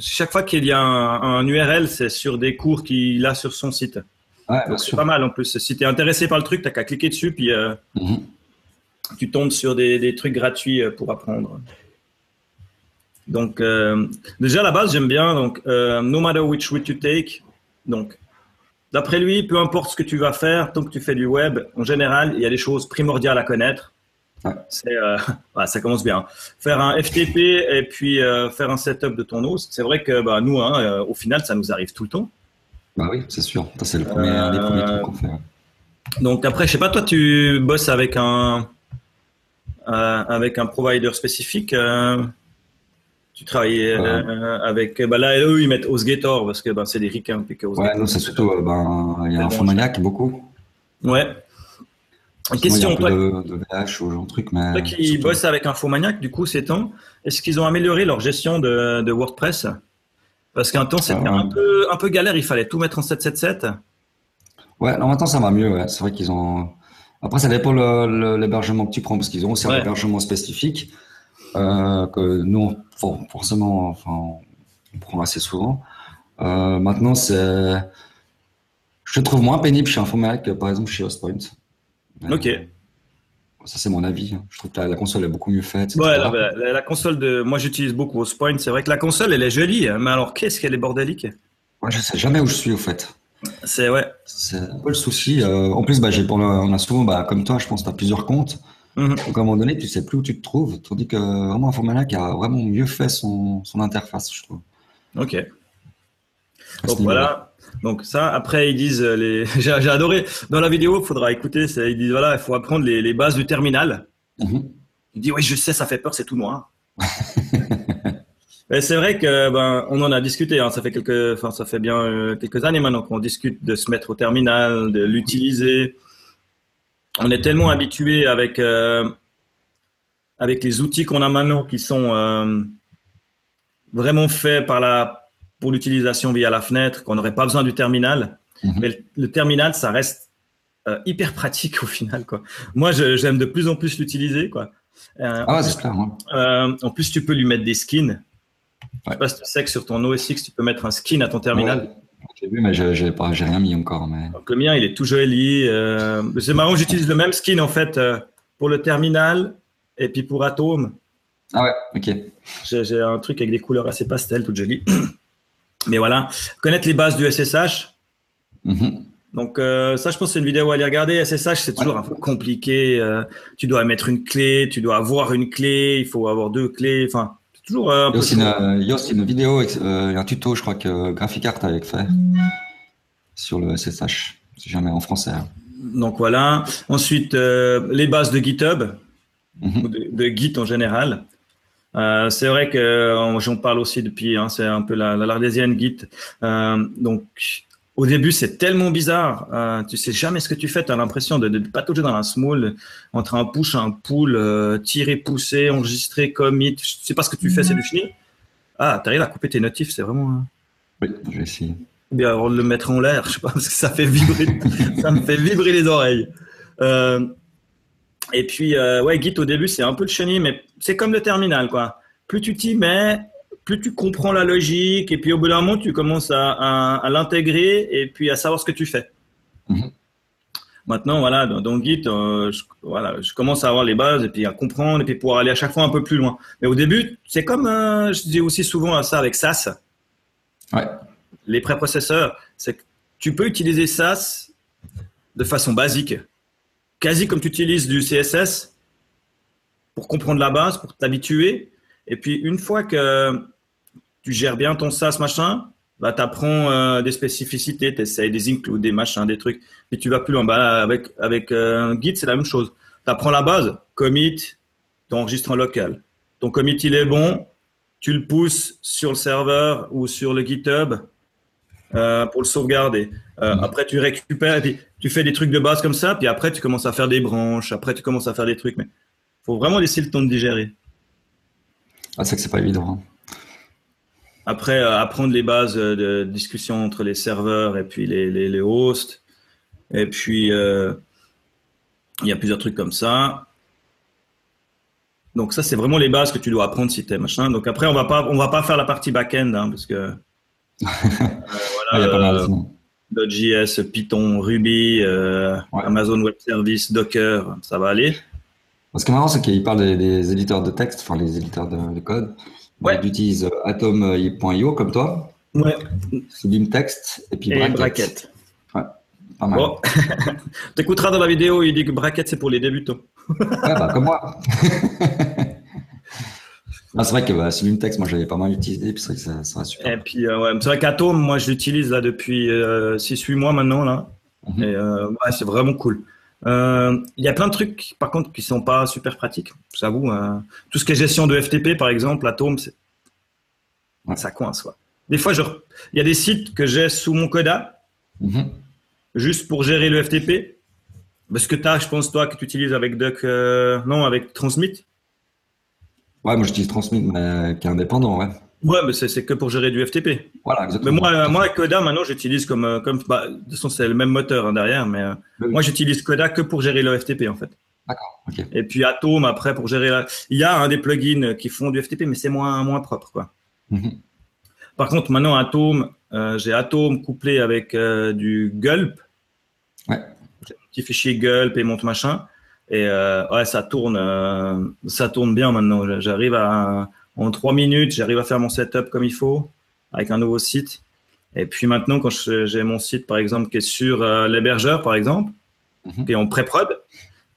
chaque fois qu'il y a un, URL, c'est sur des cours qu'il a sur son site. Ouais, c'est pas mal en plus. Si tu es intéressé par le truc, tu qu'à cliquer dessus, puis euh, mhm. tu tombes sur des, trucs gratuits euh, pour apprendre. Donc, déjà à la base, j'aime bien. Donc, no matter which route you take. Donc, d'après lui, peu importe ce que tu vas faire, tant que tu fais du web, en général, il y a des choses primordiales à connaître. C'est, euh, ça commence bien. Faire un FTP et puis euh, faire un setup de ton host. C'est vrai que bah, nous, hein, euh, au final, ça nous arrive tout le temps. Bah oui, c'est sûr. C'est le premier, les premiers trucs qu'on fait. Donc après, je sais pas, toi, tu bosses avec un avec un provider spécifique. tu travailles avec. Bah là, eux, ils mettent HostGator parce que bah, c'est des ricains. Ouais, nous, c'est surtout. Ben, il y a un Infomaniac beaucoup. Ouais. Question, toi, de, de VH ou genre truc, mais toi qui bosses avec Infomaniac, du coup, ces temps, est-ce qu'ils ont amélioré leur gestion de, de WordPress? Parce qu'un temps, c'était ah un, peu, un peu galère, il fallait tout mettre en 777. Ouais, non, maintenant ça va mieux, ouais. c'est vrai qu'ils ont. Après, ça dépend de l'hébergement que tu prends, parce qu'ils ont aussi un hébergement spécifique euh, que nous, forcément, enfin, on prend assez souvent. Euh, maintenant, c'est. Je trouve moins pénible chez Infomaniac que par exemple chez Hostpoint. Ok. Ça, c'est mon avis. Hein. Je trouve que la, console est beaucoup mieux faite. Ouais, la, console de. Moi, j'utilise beaucoup Point. C'est vrai que la console, elle est jolie, hein. mais alors, qu'est-ce qu'elle est bordélique? Moi, je sais jamais où je suis, au fait. C'est ouais. C'est un peu le souci. Euh, en plus, bah, j'ai on a souvent, bah, comme toi, je pense, tu as plusieurs comptes. Mhm. Donc, à un moment donné, tu sais plus où tu te trouves. Tandis que vraiment, Informatica a vraiment mieux fait son, son interface, je trouve. Ok. Donc voilà. Donc ça, après ils disent euh, les. J'ai adoré dans la vidéo, il faudra écouter. Ils disent voilà, il faut apprendre les, bases du terminal. Mm Il dit oui, je sais, ça fait peur, c'est tout noir. Mais c'est vrai que ben on en a discuté. Hein, ça fait quelques, enfin ça fait bien euh, quelques années maintenant qu'on discute de se mettre au terminal, de l'utiliser. On est tellement habitué avec euh, avec les outils qu'on a maintenant qui sont vraiment faits par la pour l'utilisation via la fenêtre, qu'on n'aurait pas besoin du terminal. Mhm. Mais le, terminal, ça reste euh, hyper pratique au final. Quoi. Moi, j'aime de plus en plus l'utiliser. Quoi. Euh, ah, c'est clair. Euh, en plus, tu peux lui mettre des skins. Je sais pas si tu sais que sur ton OS X, tu peux mettre un skin à ton terminal. J'ai vu, mais j'ai pas, j'ai rien mis encore. Mais... Donc, le mien, il est tout joli. c'est marrant, j'utilise le même skin en fait pour le terminal et puis pour Atom. Ah ouais, ok. J'ai un truc avec des couleurs assez pastel, tout joli. Mais voilà, connaître les bases du SSH. Mhm. Donc euh, ça, je pense, c'est une vidéo à aller regarder. SSH, c'est toujours un peu compliqué. Euh, tu dois mettre une clé, tu dois avoir une clé, il faut avoir deux clés. Enfin, c'est toujours un il, y a aussi une, vidéo, euh, un tuto, je crois que GraphiCart avait fait sur le SSH, si jamais en français. Hein. Donc voilà. Ensuite, les bases de GitHub, mhm. de, Git en général. Euh, c'est vrai que euh, j'en parle aussi depuis, hein, c'est un peu la, l'ardésienne Git. Euh, donc, au début, c'est tellement bizarre. Euh, tu sais jamais ce que tu fais. Tu as l'impression de, de patauger dans la small entre un push, un pull, euh, tirer, pousser, enregistrer, commit. Tu sais pas ce que tu fais, c'est du fini. Ah, tu arrives à couper tes notifs, c'est vraiment. Hein. Oui, je vais essayer. Ou bien le mettre en l'air, je sais pas, parce que ça fait vibrer, ça me fait vibrer les oreilles. Euh, et puis, euh, ouais, Git au début, c'est un peu le chenille, mais c'est comme le terminal, quoi. Plus tu t'y mets, plus tu comprends la logique, et puis au bout d'un moment, tu commences à, l'intégrer et puis à savoir ce que tu fais. Mhm. Maintenant, voilà, dans, Git, euh, je, voilà, je commence à avoir les bases et puis à comprendre et puis pouvoir aller à chaque fois un peu plus loin. Mais au début, c'est comme, euh, je dis aussi souvent ça avec SAS. Ouais. Les préprocesseurs, c'est que tu peux utiliser SAS de façon basique quasi comme tu utilises du CSS pour comprendre la base, pour t'habituer. Et puis, une fois que tu gères bien ton SaaS, machin, bah, tu apprends euh, des spécificités, tu essayes des includes, des machins, des trucs. Puis tu vas plus loin. Bah, avec avec un euh, Git, c'est la même chose. Tu apprends la base, commit, tu enregistres en local. Ton commit, il est bon, tu le pousses sur le serveur ou sur le GitHub euh, pour le sauvegarder. Mhm. Après, tu récupères et puis tu fais des trucs de base comme ça, puis après, tu commences à faire des branches, après, tu commences à faire des trucs. Mais faut vraiment laisser le temps de digérer. Ah, c'est que c'est pas évident. Hein. Après, euh, apprendre les bases de discussion entre les serveurs et puis les, les, les hosts. Et puis, il y a plusieurs trucs comme ça. Donc ça, c'est vraiment les bases que tu dois apprendre si t'es machin. Donc après, on va pas, on va pas faire la partie back-end, hein, parce que euh, Il y a pas mal, euh, sinon. Node.js, Python, Ruby, euh, Ouais. Amazon Web Service, Docker, ça va aller. Ce qui est marrant, c'est qu'il parle des, des éditeurs de texte, enfin les éditeurs de, de code. Ouais. Il utilise euh, Atom.io comme toi, Ouais. Sublime Text et puis Et Bracket. Bracket. Pas mal. Bon, t'écouteras dans la vidéo, il dit que Bracket c'est pour les débutants. Ouais, bah, comme moi. Ah, c'est vrai que bah, moi j'avais pas mal utilisé, puis c'est vrai que ça, ça va super. Et puis, euh, ouais, c'est vrai qu'Atom, moi, je l'utilise là depuis 6-8 mois maintenant. Là. Mhm. Et euh, ouais, c'est vraiment cool. Euh, Il y a plein de trucs, par contre, qui sont pas super pratiques, j'avoue. euh. tout ce qui est gestion de FTP, par exemple, Atom, c'est- Ouais. ça coince. Quoi. Des fois, je... il y a des sites que j'ai sous mon Coda, Mhm. juste pour gérer le FTP. Parce que tu as, je pense, toi, que tu utilises avec Duck, euh, non, avec Transmit. Ouais, moi j'utilise Transmit, mais qui est indépendant, ouais. Ouais, mais c'est que pour gérer du FTP. Voilà, Mais exactement. moi, euh, moi, Coda, maintenant, j'utilise comme, euh, comme, bah, de toute façon, c'est le même moteur hein, derrière, mais euh, Oui. moi, j'utilise Coda que pour gérer le FTP, en fait. D'accord. Et puis Atom, après, pour gérer la... Il y a un des plugins qui font du FTP, mais c'est moins, moins propre, quoi. Mhm. Par contre, maintenant, Atom, euh, j'ai Atom couplé avec euh, du Gulp. Ouais. J'ai un petit fichier Gulp et monte machin. Et euh, ouais, ça tourne, euh, ça tourne bien maintenant. J'arrive à, en trois minutes, j'arrive à faire mon setup comme il faut avec un nouveau site. Et puis maintenant, quand j'ai mon site, par exemple, qui est sur euh, l'hébergeur, par exemple, Mhm. qui est en pré-prod,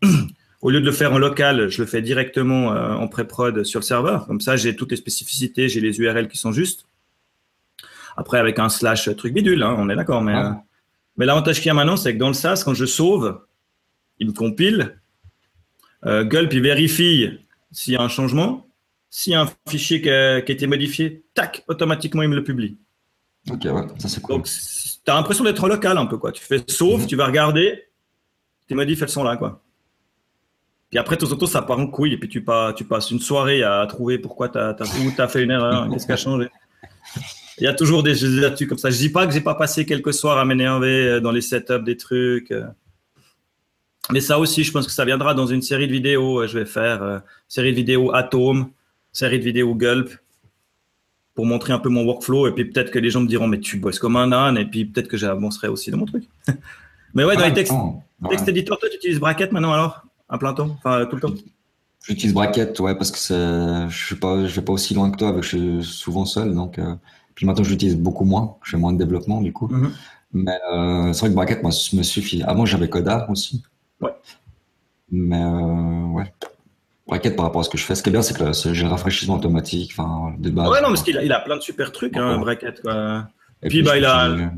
au lieu de le faire en local, je le fais directement en pré-prod sur le serveur. Comme ça, j'ai toutes les spécificités, j'ai les URL qui sont justes. Après, avec un slash truc bidule, hein, on est d'accord. Mais, Ah. mais l'avantage qu'il y a maintenant, c'est que dans le SaaS, quand je sauve, il me compile. Euh, Gulp, il vérifie s'il y a un changement. S'il y a un fichier qui a, qui a été modifié, tac, automatiquement, il me le publie. Ok, ouais, ça c'est cool. Donc, tu as l'impression d'être local un peu. Quoi. Tu fais sauve, Mhm. tu vas regarder, tes modifs, elles sont là. Quoi. Puis après, de temps en temps, ça part en couille. Et puis tu, pas, tu passes une soirée à trouver pourquoi tu as, as, fait une erreur, qu'est-ce qui a changé. Il y a toujours des jeux là-dessus comme ça. Je dis pas que j'ai pas passé quelques soirs à m'énerver euh, dans les setups des trucs. Mais ça aussi, je pense que ça viendra dans une série de vidéos. euh, Je vais faire euh, série de vidéos Atom, série de vidéos Gulp pour montrer un peu mon workflow. Et puis peut-être que les gens me diront, mais tu bosses comme un âne. Et puis peut-être que j'avancerai aussi dans mon truc. mais ouais, dans Ah, les textes, ouais. textes éditeurs, toi, tu utilises Bracket maintenant alors À plein temps Enfin, tout le temps? J'utilise Bracket, ouais, parce que je je vais pas aussi loin que toi, je suis souvent seul, donc. euh, Puis maintenant, j'utilise beaucoup moins. Je fais moins de développement du coup. Mhm. Mais euh, c'est vrai que Bracket, moi, me suffit. Avant, j'avais Coda aussi. Ouais. Mais euh, ouais. Bracket par rapport à ce que je fais, ce qui est bien, c'est que j'ai le rafraîchissement automatique, enfin, de base. Ouais, non, parce qu'il a, il a plein de super trucs, hein. Bracket. Quoi. Et puis, bah, il a-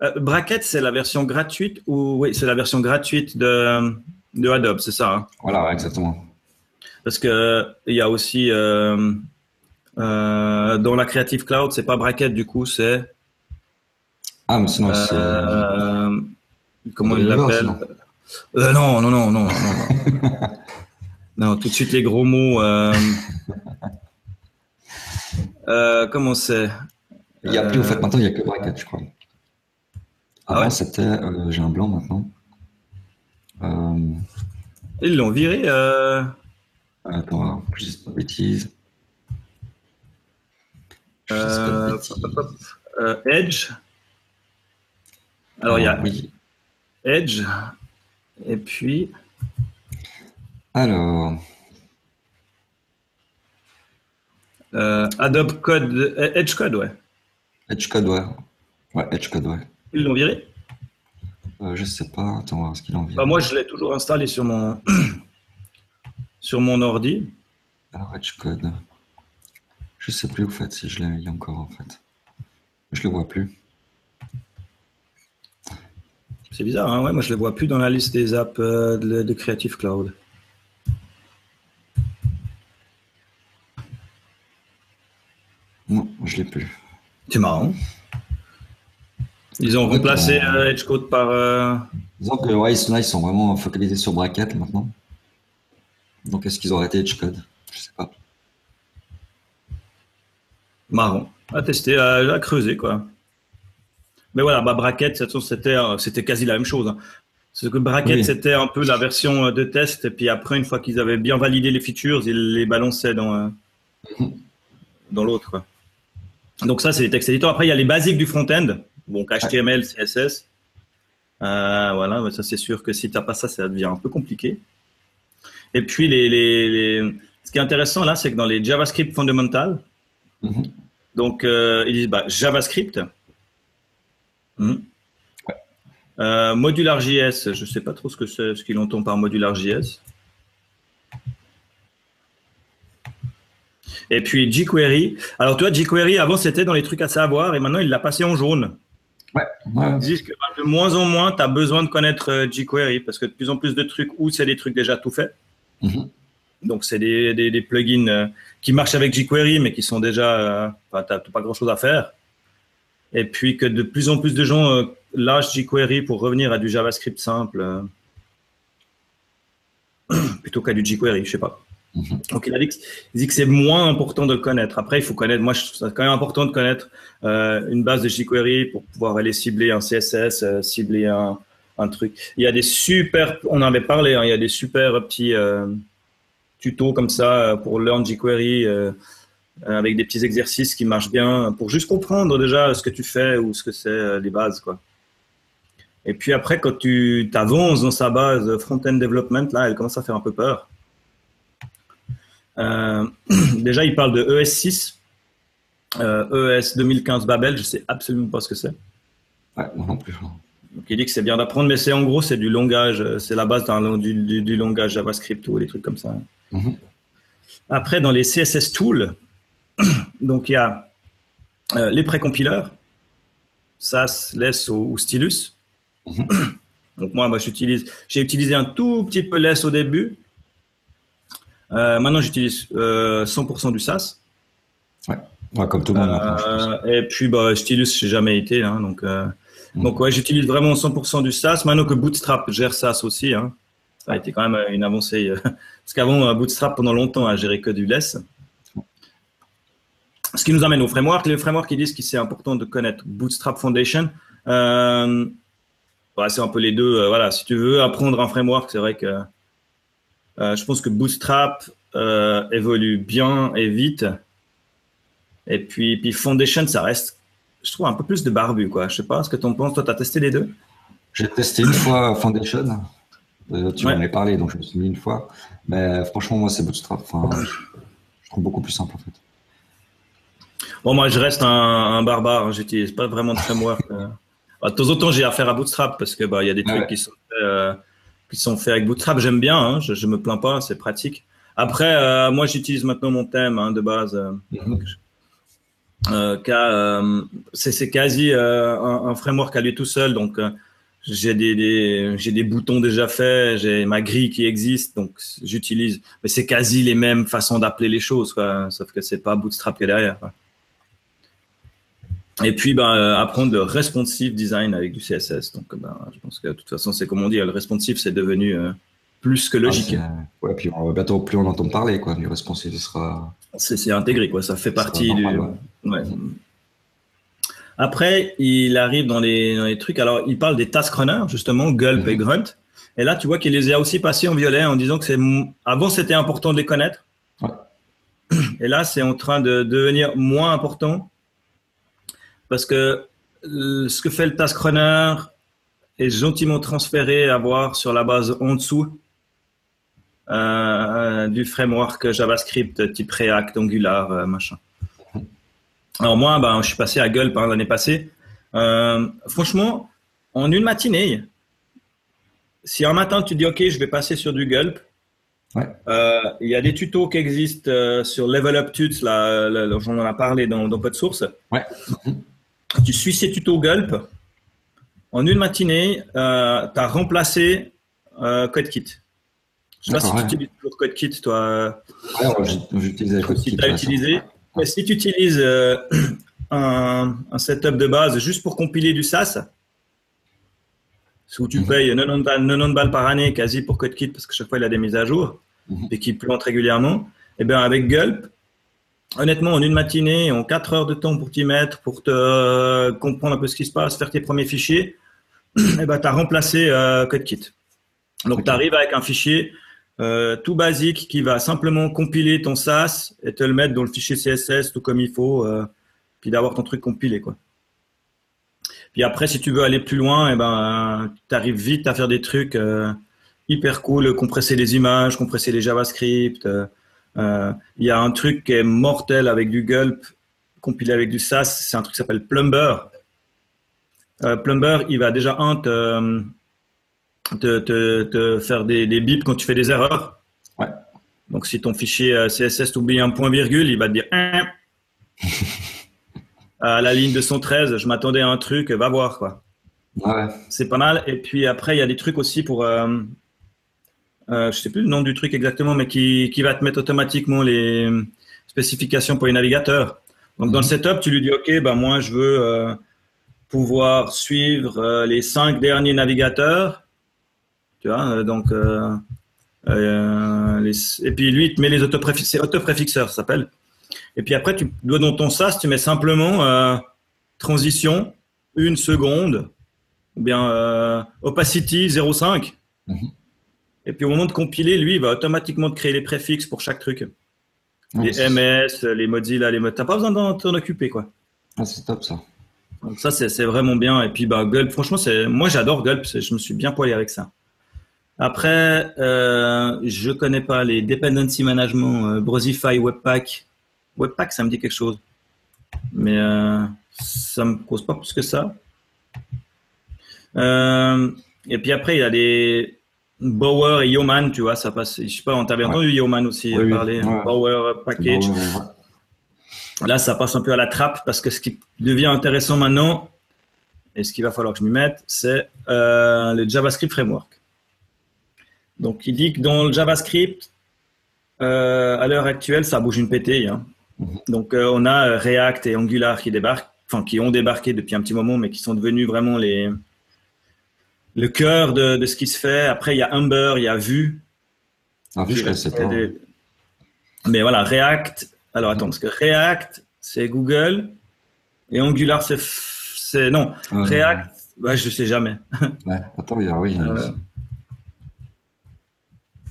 Euh, Bracket, c'est la version gratuite ou oui, c'est la version gratuite de, de Adobe, c'est ça. hein Voilà, exactement. Parce que il y a aussi euh, euh, dans la Creative Cloud, c'est pas Bracket du coup, c'est Ah, mais sinon, c'est. comment il l'appelle. Euh, Non, non, non, non, non, non. non, tout de suite les gros mots. euh, euh, comment c'est Il y a plus, en fait, Euh, maintenant, il y a que Bracket, je crois. Ah Avant, ouais c'était. euh, j'ai un blanc maintenant. Euh, Ils l'ont viré. Euh... attends, je dise pas de bêtises. Je dise pas de Euh, bêtises. Euh, Edge. Alors, il y a Ah, Oui. Edge. Et puis, Alors, euh, Adobe Code, euh, Edge Code, ouais. Edge Code, ouais. Ouais, Edge Code, ouais. Ils l'ont viré? Euh, je sais pas. Attends, voir ce qu'il en vient. Bah, moi, je l'ai toujours installé sur mon, sur mon ordi. Alors, Edge Code. Je sais plus, en fait, si je l'ai mis encore, en fait. Je le vois plus. C'est bizarre, hein ouais, moi, je le vois plus dans la liste des apps euh, de, de Creative Cloud. Non, je l'ai plus. C'est marrant. Ils ont remplacé euh, Edge Code par. euh, Disons que, ouais, ils sont là, ils sont vraiment focalisés sur Bracket maintenant. Donc, est-ce qu'ils ont arrêté Edge Code? Je sais pas. marron. À tester, à, à creuser, quoi. Mais voilà, bah, Bracket, c'était, euh, c'était quasi la même chose. hein. Ce que Bracket, c'était un peu la version euh, de test. Et puis après, une fois qu'ils avaient bien validé les features, ils les balançaient dans, euh, dans l'autre. Donc ça, c'est les textes éditeurs. Après, il y a les basiques du front-end. Donc HTML, CSS. Euh, voilà, ça c'est sûr que si tu n'as pas ça, ça devient un peu compliqué. Et puis, les, les, ce qui est intéressant là, c'est que dans les JavaScript fondamentales, mhm. donc ils disent bah, JavaScript. Hmm. Euh, ModularJS, je ne sais pas trop ce que c'est, ce qu'il entend par ModularJS. Et puis jQuery. Alors, tu vois, jQuery, avant, c'était dans les trucs à savoir et maintenant, il l'a passé en jaune. Ouais. Ils disent que de moins en moins, tu as besoin de connaître euh, jQuery parce que de plus en plus de trucs où c'est des trucs déjà tout faits. Mm-hmm. Donc, c'est des, plugins euh, qui marchent avec jQuery, mais qui sont déjà. tu n'as pas grand chose à faire. Et puis que de plus en plus de gens lâche jQuery pour revenir à du JavaScript simple euh, plutôt qu'à du jQuery, je sais pas. Donc il, a dit que, c'est moins important de le connaître. Après, il faut connaître. Moi, c'est quand même important de connaître euh, une base de jQuery pour pouvoir aller cibler un CSS, euh, cibler un, un, truc. Il y a des super. On en avait parlé. Hein, il y a des super petits tutos comme ça pour learn jQuery avec des petits exercices qui marchent bien pour juste comprendre déjà ce que tu fais ou ce que c'est les bases, quoi. Et puis après, quand tu t'avances dans sa base front-end development, là, elle commence à faire un peu peur. Euh, déjà, il parle de ES6, ES 2015 Babel, je ne sais absolument pas ce que c'est. Ouais, moi non plus. Donc, il dit que c'est bien d'apprendre, mais c'est en gros, c'est du langage, c'est la base du, du, du, langage JavaScript ou des trucs comme ça. Mhm. Après, dans les CSS tools, donc il y a euh, les précompileurs, SAS, LESS ou Stylus. Donc moi, j'utilise, j'ai utilisé un tout petit peu less au début. Euh, maintenant, j'utilise 100% euh, du SAS. Ouais. comme tout le monde. Et puis, bah, Stylus, j'ai jamais été. Hein, donc, donc ouais, j'utilise vraiment 100% du SAS. Maintenant que Bootstrap gère SAS aussi, hein, ça a été quand même une avancée. parce qu'avant, Bootstrap, pendant longtemps, a géré que du less. Ce qui nous amène au framework. Les frameworks qui disent que c'est important de connaître Bootstrap Foundation. Euh, c'est un peu les deux. Euh, voilà, si tu veux apprendre un framework, c'est vrai que euh, je pense que Bootstrap euh, évolue bien et vite. Et puis, puis Foundation, ça reste, je trouve, un peu plus de barbu. Quoi. Je sais pas ce que tu en penses. Toi, tu as testé les deux? J'ai testé une fois Foundation. tu m'en as parlé, donc je me suis mis une fois. Mais franchement, moi, c'est Bootstrap. Enfin, je trouve beaucoup plus simple, en fait. Bon, moi, je reste un, un barbare. J'utilise pas vraiment de framework. Bah, de temps en temps, j'ai affaire à Bootstrap parce que bah il y a des trucs qui sont faits, euh, qui sont faits avec Bootstrap. J'aime bien, hein, je, je me plains pas, c'est pratique. Après, euh, moi, j'utilise maintenant mon thème hein, de base. Euh, mhm. euh c'est quasi un, un, framework à lui tout seul, donc j'ai des, des j'ai des boutons déjà faits, j'ai ma grille qui existe, donc j'utilise. Mais c'est quasi les mêmes façons d'appeler les choses, quoi, sauf que c'est pas Bootstrap qui est derrière. Quoi. Et puis, ben, euh, apprendre le responsive design avec du CSS. Donc, ben, je pense que de toute façon, c'est comme on dit, le responsive, c'est devenu euh, plus que logique. Ah, ouais, puis on, bientôt, plus on entend parler, quoi, du responsive, sera. C'est intégré, quoi. Ça fait partie du. Ouais. Après, il arrive dans les, dans les, trucs. Alors, il parle des task runners, justement, Gulp et mhm. Grunt. Et là, tu vois qu'il les a aussi passés en violet en disant que c'est. Avant, c'était important de les connaître. Ouais. Et là, c'est en train de devenir moins important parce que euh, ce que fait le task runner est gentiment transféré à voir sur la base en dessous euh, du framework JavaScript type React, Angular, euh, machin. Alors moi, ben, je suis passé à Gulp hein, l'année passée. franchement, en une matinée, si un matin tu dis OK, je vais passer sur du Gulp, il y a des tutos qui existent sur Level Up Tuts, là, j'en ai parlé dans, dans source. Ouais tu suis ces tutos Gulp. En une matinée, euh, tu as remplacé euh, CodeKit. Je ne sais pas si tu utilises toujours CodeKit, toi. CodeKit. Si tu as utilisé. si tu utilises euh, un, setup de base juste pour compiler du SAS, où tu mhm. payes 90 balles, par année quasi pour CodeKit parce que chaque fois il a des mises à jour mhm. et qu'il plante régulièrement, et eh bien avec Gulp, honnêtement, en une matinée, en quatre heures de temps pour t'y mettre, pour te euh, comprendre un peu ce qui se passe, faire tes premiers fichiers, eh ben, tu as remplacé CodeKit. Donc, tu arrives avec un fichier tout basique qui va simplement compiler ton SAS et te le mettre dans le fichier CSS tout comme il faut, puis d'avoir ton truc compilé. quoi. Puis après, si tu veux aller plus loin, eh ben, tu arrives vite à faire des trucs hyper cool, compresser les images, compresser les JavaScript. Euh, euh, il y a un truc qui est mortel avec du Gulp, compilé avec du SAS, c'est un truc qui s'appelle Plumber. Euh, Plumber, il va déjà un te, te, faire des, des, bips quand tu fais des erreurs. Ouais. Donc si ton fichier CSS t'oublie un point virgule, il va te dire hein. à la ligne 213, je m'attendais à un truc, va voir quoi. Ouais. C'est pas mal. Et puis après, il y a des trucs aussi pour euh, je sais plus le nom du truc exactement, mais qui, qui va te mettre automatiquement les spécifications pour les navigateurs. Donc dans le mhm. setup, tu lui dis OK, ben moi je veux euh, pouvoir suivre euh, les cinq derniers navigateurs, tu vois. Euh, donc les, et puis lui il te met les autopréfixeurs, autopréfixeurs, ça s'appelle. Et puis après, tu dois dans ton SAS, tu mets simplement transition une seconde ou bien opacity 0,5. Et puis au moment de compiler, lui, il va automatiquement te créer les préfixes pour chaque truc. les MS, les Mozilla, les mots. T'as pas besoin d'en t'en occuper, quoi. Ah, c'est top ça. Donc ça, c'est vraiment bien. Et puis, bah, Gulp, franchement, c'est, moi, j'adore Gulp. Je me suis bien poilé avec ça. Après, euh, je connais pas les dependency management, euh, Brosify, Webpack. Webpack, ça me dit quelque chose. Mais euh, ça me cause pas plus que ça. Euh, et puis après, il y a des Bower et Yeoman, tu vois, ça passe. Je sais pas, on t'avait entendu Yeoman aussi parler. Bower Package. Là, ça passe un peu à la trappe parce que ce qui devient intéressant maintenant, et ce qu'il va falloir que je m'y mette, c'est euh, le JavaScript Framework. Donc, il dit que dans le JavaScript, euh, à l'heure actuelle, ça bouge une pétille. Hein. Mhm. Donc, euh, on a React et Angular qui débarquent, enfin, qui ont débarqué depuis un petit moment, mais qui sont devenus vraiment les, le cœur de, ce qui se fait. Après, il y a Humber, il y a Vue. Ah, Vue, je sais pas. Mais voilà, React. Alors attends, parce que React, c'est Google et Angular, c'est non. Ah, React, ouais, je sais jamais. ouais, attends, il y a oui. Euh.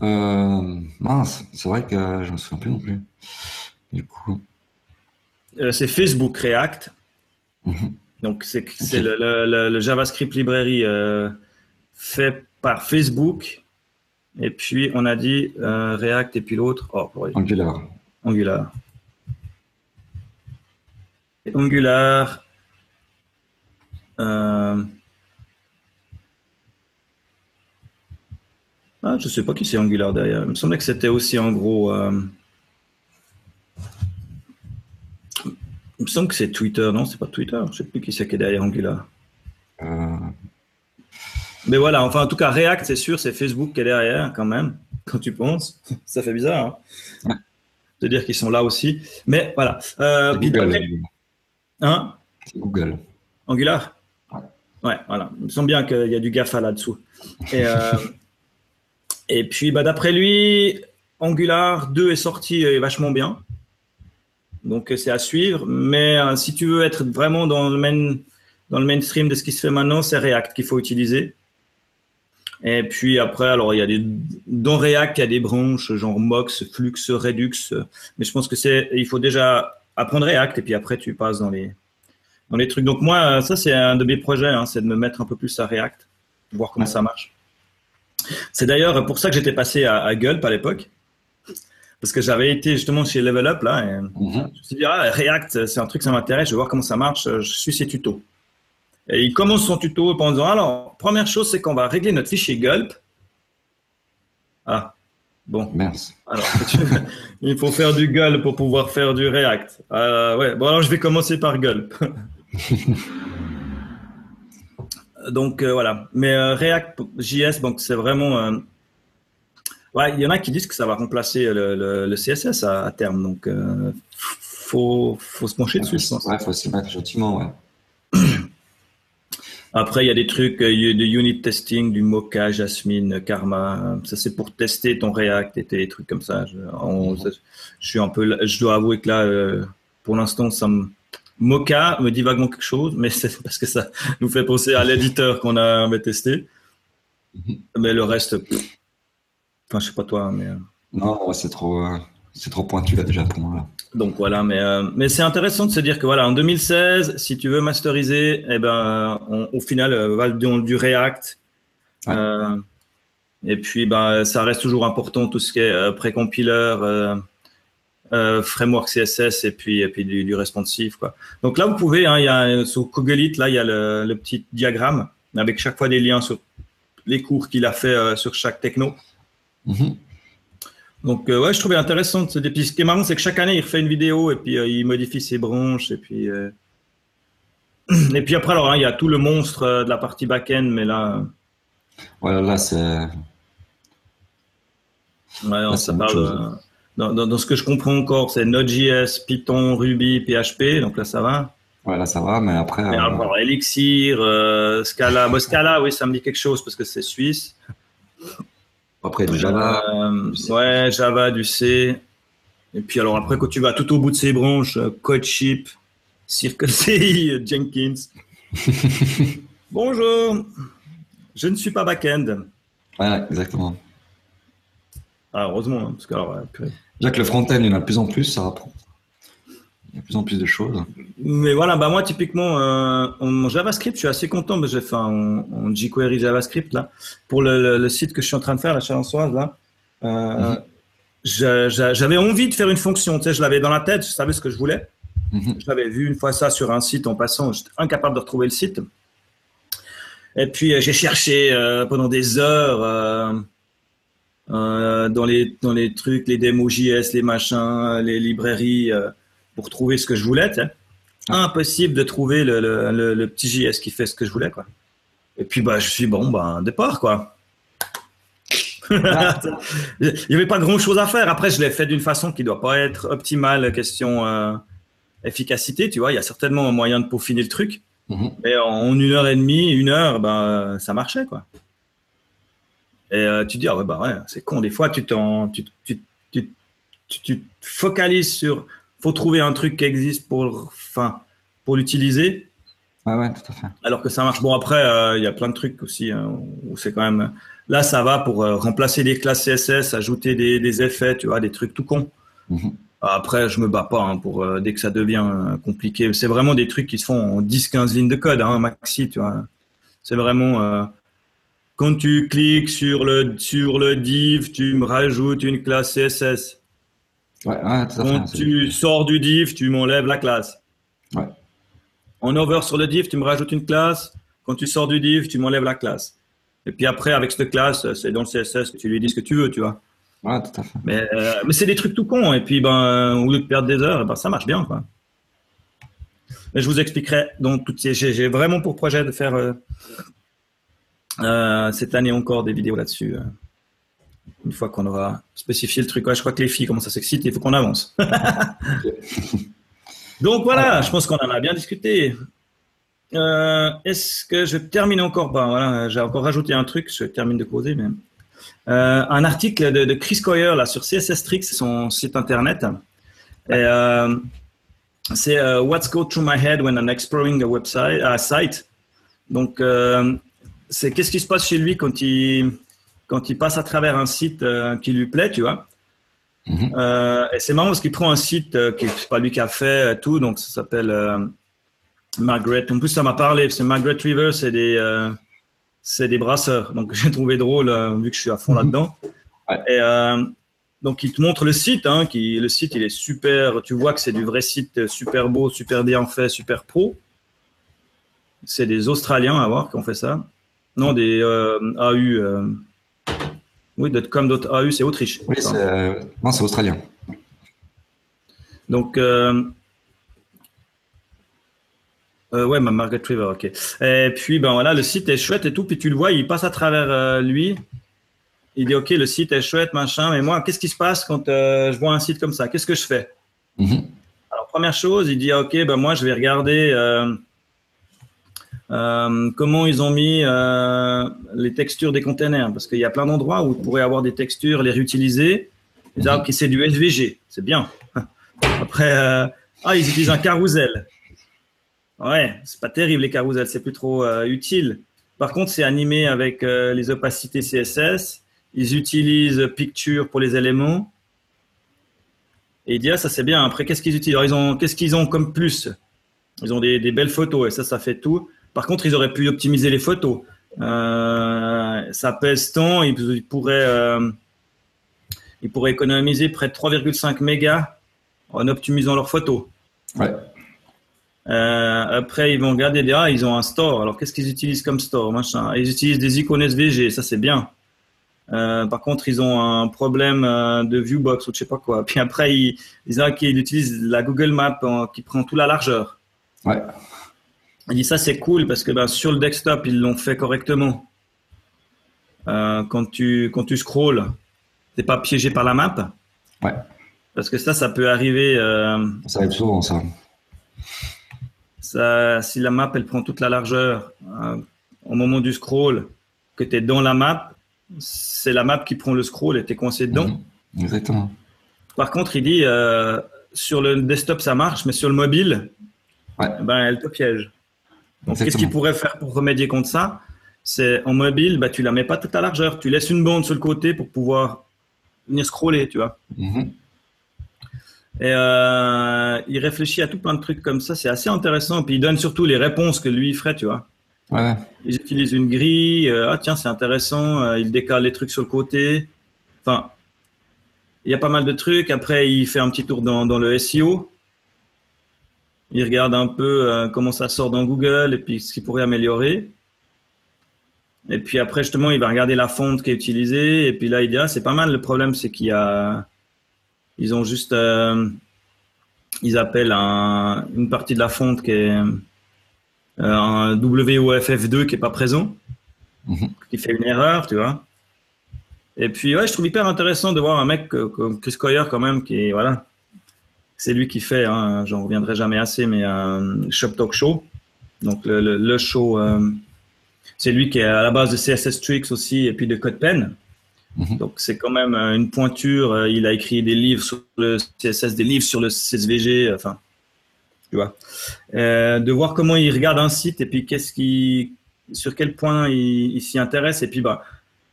Euh, mince, c'est vrai que je me souviens plus non plus. Du coup. Euh, c'est Facebook React. Mhm. Donc c'est le, JavaScript librairie fait par Facebook. Et puis, on a dit euh, React et puis l'autre. Oh, Angular. Angular. Angular. Euh, ah, je sais pas qui c'est Angular derrière. Il me semblait que c'était aussi en gros. Euh, il me semble que c'est Twitter, non C'est pas Twitter. Je sais plus qui c'est qui est derrière Angular. Mais voilà, enfin, en tout cas, React, c'est sûr, c'est Facebook qui est derrière, quand même, quand tu penses. Ça fait bizarre, hein de dire qu'ils sont là aussi. Mais voilà. Euh, Google. Hein? Google. Angular? Ouais. voilà. Il me semble bien qu'il y a du GAFA là-dessous. Et, euh, et puis, bah, d'après lui, Angular 2 est sorti est vachement bien. Donc, c'est à suivre. Mais euh, si tu veux être vraiment dans le, main, dans le mainstream de ce qui se fait maintenant, c'est React qu'il faut utiliser. Et puis après, alors il y a des dans React, il y a des branches genre Mox, Flux, Redux, mais je pense que c'est il faut déjà apprendre React et puis après tu passes dans les dans les trucs. Donc moi, ça c'est un de mes projets, hein, c'est de me mettre un peu plus à React, voir comment ça marche. C'est d'ailleurs pour ça que j'étais passé à, Gulp à l'époque, parce que j'avais été justement chez Level Up là, et mm-hmm. je me suis dit ah, React, c'est un truc ça m'intéresse, je vais voir comment ça marche, je suis ses tutos. Et il commence son tuto en disant alors, première chose, c'est qu'on va régler notre fichier gulp. Ah, bon. Merci. Alors, il faut faire du gulp pour pouvoir faire du React. Euh, ouais, bon, alors je vais commencer par gulp. donc euh, voilà. Mais euh, React JS, donc c'est vraiment. Ouais, il y en a qui disent que ça va remplacer le, CSS à, terme. Donc, faut, faut se pencher dessus, je pense. Ouais, faut s'y mettre gentiment, ouais. Après, il y a des trucs euh, de unit testing, du Mocha, Jasmine, Karma. Ça, c'est pour tester ton React et des trucs comme ça. Je, suis un peu, je dois avouer que là, euh, pour l'instant, ça me, Mocha me dit vaguement quelque chose, mais c'est parce que ça nous fait penser à l'éditeur qu'on avait testé. Mhm. Mais le reste, enfin, je sais pas toi, mais. Euh. Non, c'est trop, c'est trop pointu là déjà pour moi. Donc voilà, mais, euh, mais c'est intéressant de se dire que voilà, en 2016, si tu veux masteriser, eh ben, au final, va dans du React. et puis, ben, ça reste toujours important tout ce qui est pré-compiler euh, framework CSS et puis, et puis du, du, responsive. Quoi. Donc là, vous pouvez, hein, y a, sur Kogelit, là, il y a le, le, petit diagramme avec chaque fois des liens sur les cours qu'il a fait euh, sur chaque techno. Mm-hmm. Donc, euh, ouais, je trouvais intéressant. Et puis, ce qui est marrant, c'est que chaque année, il refait une vidéo et puis il modifie ses branches. Et puis, et puis après, alors, hein, il y a tout le monstre de la partie back-end, mais là. Ouais, là, c'est. Ouais, on ça parle dans, dans, ce que je comprends encore, c'est Node.js, Python, Ruby, PHP. Donc là, ça va. Ouais, là, ça va, mais après. Euh... Elixir, euh, Scala. Bon, Scala, oui, ça me dit quelque chose parce que c'est suisse. Après, du Java. Euh, ouais, Java, du C. Et puis, alors, après, quand tu vas tout au bout de ces branches, euh, CodeShip, CircleCI, Jenkins. Bonjour, je ne suis pas back-end. Ouais, exactement. Ah, heureusement, hein, parce que alors, Déjà que le front-end, il y en a de plus en plus, ça apprend. De plus en plus de choses. Mais voilà, bah moi, typiquement, euh, en JavaScript, je suis assez content, mais j'ai fait un, jQuery JavaScript, là, pour le, site que je suis en train de faire, la Chalençoise, là. Euh, mhm. J'avais envie de faire une fonction, tu sais, je l'avais dans la tête, je savais ce que je voulais. Mhm. J'avais vu une fois ça sur un site en passant, j'étais incapable de retrouver le site. Et puis, euh, j'ai cherché euh, pendant des heures dans les dans les trucs, les démos JS, les machins, les librairies pour trouver ce que je voulais. Impossible de trouver le, le, le, petit JS qui fait ce que je voulais quoi. Et puis bah je suis bon bah départ quoi. il n'y avait pas grand chose à faire. Après, je l'ai fait d'une façon qui doit pas être optimale, question euh, efficacité. Tu vois, il y a certainement un moyen de peaufiner le truc. Mm-hmm. Mais en une heure et demie, une heure, ben, ça marchait, quoi. Et euh, tu te dis, ah ouais, bah ouais, c'est con. Des fois, tu, t'en, tu, tu, tu, tu, focalises sur, faut trouver un truc qui existe pour, enfin, pour l'utiliser. Ouais, ouais, tout à fait. Alors que ça marche. Bon, après, euh, il y a plein de trucs aussi hein, où c'est quand même. Là, ça va pour euh, remplacer les classes CSS, ajouter des, des, effets, tu vois, des trucs tout cons. Mm-hmm. Après, je me bats pas hein, pour dès que ça devient compliqué. C'est vraiment des trucs qui se font en 10-15 lignes de code, hein, maxi, tu vois. C'est vraiment quand tu cliques sur le, sur le div, tu me rajoutes une classe CSS. Ouais, ouais, Quand tu sors du div, tu m'enlèves la classe. Ouais. En over sur le div, tu me rajoutes une classe. Quand tu sors du div, tu m'enlèves la classe. Et puis après, avec cette classe, c'est dans le CSS que tu lui dis ce que tu veux, tu vois. Ouais, tout à fait. Mais, euh, mais c'est des trucs tout cons. Et puis, ben, au lieu de perdre des heures, ben, ça marche bien, quoi. Mais je vous expliquerai donc. J'ai vraiment pour projet de faire euh, euh, cette année encore des vidéos là-dessus. Euh, une fois qu'on aura spécifié le truc. je crois que les filles commencent à s'exciter, il faut qu'on avance. Donc voilà, je pense qu'on en a bien discuté. Euh, est-ce que je termine encore? Pas Voilà, j'ai encore rajouté un truc, je termine de causer. Mais... un article de, Chris Coyer là, sur CSS Tricks, son site internet. c'est What's Go Through My Head When I'm Exploring a Website, a Site. Donc, c'est qu'est-ce qui se passe chez lui quand il, quand il passe à travers un site euh, qui lui plaît, tu vois. Mhm. Euh, et c'est marrant parce qu'il prend un site euh, qui c'est pas lui qui a fait tout, donc ça s'appelle Margaret. En plus, ça m'a parlé. C'est Margaret River, c'est des, c'est des brasseurs. Donc j'ai trouvé drôle vu que je suis à fond mhm. là-dedans. Et donc il te montre le site. Hein, qui, le site, il est super. Tu vois que c'est du vrai site, super beau, super bien fait, super pro. C'est des Australiens à voir qui ont fait ça. Non, des euh, AU. Euh, oui, .com.au, c'est Autriche. Oui, c'est, euh, non, c'est australien. Donc, euh, ouais, ma Margaret River, ok. Et puis, ben voilà, le site est chouette et tout. Puis tu le vois, il passe à travers lui. Il dit, ok, le site est chouette, machin. Mais moi, qu'est-ce qui se passe quand je vois un site comme ça? Qu'est-ce que je fais? Mm-hmm. Alors, première chose, il dit, ok, ben moi, je vais regarder euh, comment ils ont mis euh, les textures des containers? Parce qu'il y a plein d'endroits où vous pourrez avoir des textures, les réutiliser. Ils ok, c'est du SVG, c'est bien. Après, euh, ah, ils utilisent un carousel. Ouais, c'est pas terrible les carousels, c'est plus trop utile. Par contre, c'est animé avec les opacités CSS. Ils utilisent Picture pour les éléments. Et il ça c'est bien. Après, qu'est-ce qu'ils utilisent? Alors, ils ont, Qu'est-ce qu'ils ont comme plus? Ils ont des, belles photos et ça, ça fait tout. Par contre, ils auraient pu optimiser les photos. Euh, ça pèse tant, ils, pourraient, ils pourraient économiser près de 3,5 mégas en optimisant leurs photos. Ouais. Euh, après, ils vont regarder, ah, ils ont un store. Alors, qu'est-ce qu'ils utilisent comme store machin? Ils utilisent des icônes SVG, ça c'est bien. Euh, par contre, ils ont un problème euh, de viewbox ou je sais pas quoi. Puis après, ils, ils, utilisent la Google Map qui prend toute la largeur. Ouais. Il dit ça c'est cool parce que ben, sur le desktop ils l'ont fait correctement. quand tu quand tu scrolls, t'es pas piégé par la map. Ouais. Parce que ça, ça peut arriver. ça arrive souvent ça si la map elle prend toute la largeur euh, au moment du scroll, que tu es dans la map, c'est la map qui prend le scroll et tu es coincé dedans. Mhm. Exactement. Par contre, il dit euh, sur le desktop ça marche, mais sur le mobile, ben, elle te piège. Donc, qu'est-ce qu'il pourrait faire pour remédier contre ça? C'est en mobile, ben, tu la mets pas toute la largeur, tu laisses une bande sur le côté pour pouvoir venir scroller, tu vois. Mhm. Et euh, il réfléchit à tout plein de trucs comme ça, c'est assez intéressant. Puis il donne surtout les réponses que lui ferait, tu vois. Ouais. Ils utilisent une grille, euh, ah tiens, c'est intéressant, euh, il décale les trucs sur le côté. Enfin, il y a pas mal de trucs. Après, il fait un petit tour dans, dans le SEO. Il regarde un peu euh, comment ça sort dans Google et puis ce qu'il pourrait améliorer. Et puis après, justement, il va regarder la fonte qui est utilisée. Et puis là, il dit, ah, c'est pas mal. Le problème, c'est qu'il y a ils ont juste, euh, ils appellent une partie de la fonte qui est euh, un WOFF2 qui est pas présent, mhm. qui fait une erreur, tu vois. Et puis, ouais, je trouve hyper intéressant de voir un mec comme Chris Coyer quand même, qui est, voilà, c'est lui qui fait, hein, j'en reviendrai jamais assez, mais un Shop Talk Show. Donc, le, show, euh, c'est lui qui est à la base de CSS Tricks aussi, et puis de CodePen. Mhm. Donc c'est quand même euh, une pointure. Euh, il a écrit des livres sur le CSS, des livres sur le CSVG. Enfin, tu vois, euh, de voir comment il regarde un site et puis qu'est-ce qui, sur quel point il, s'y intéresse. Et puis bah,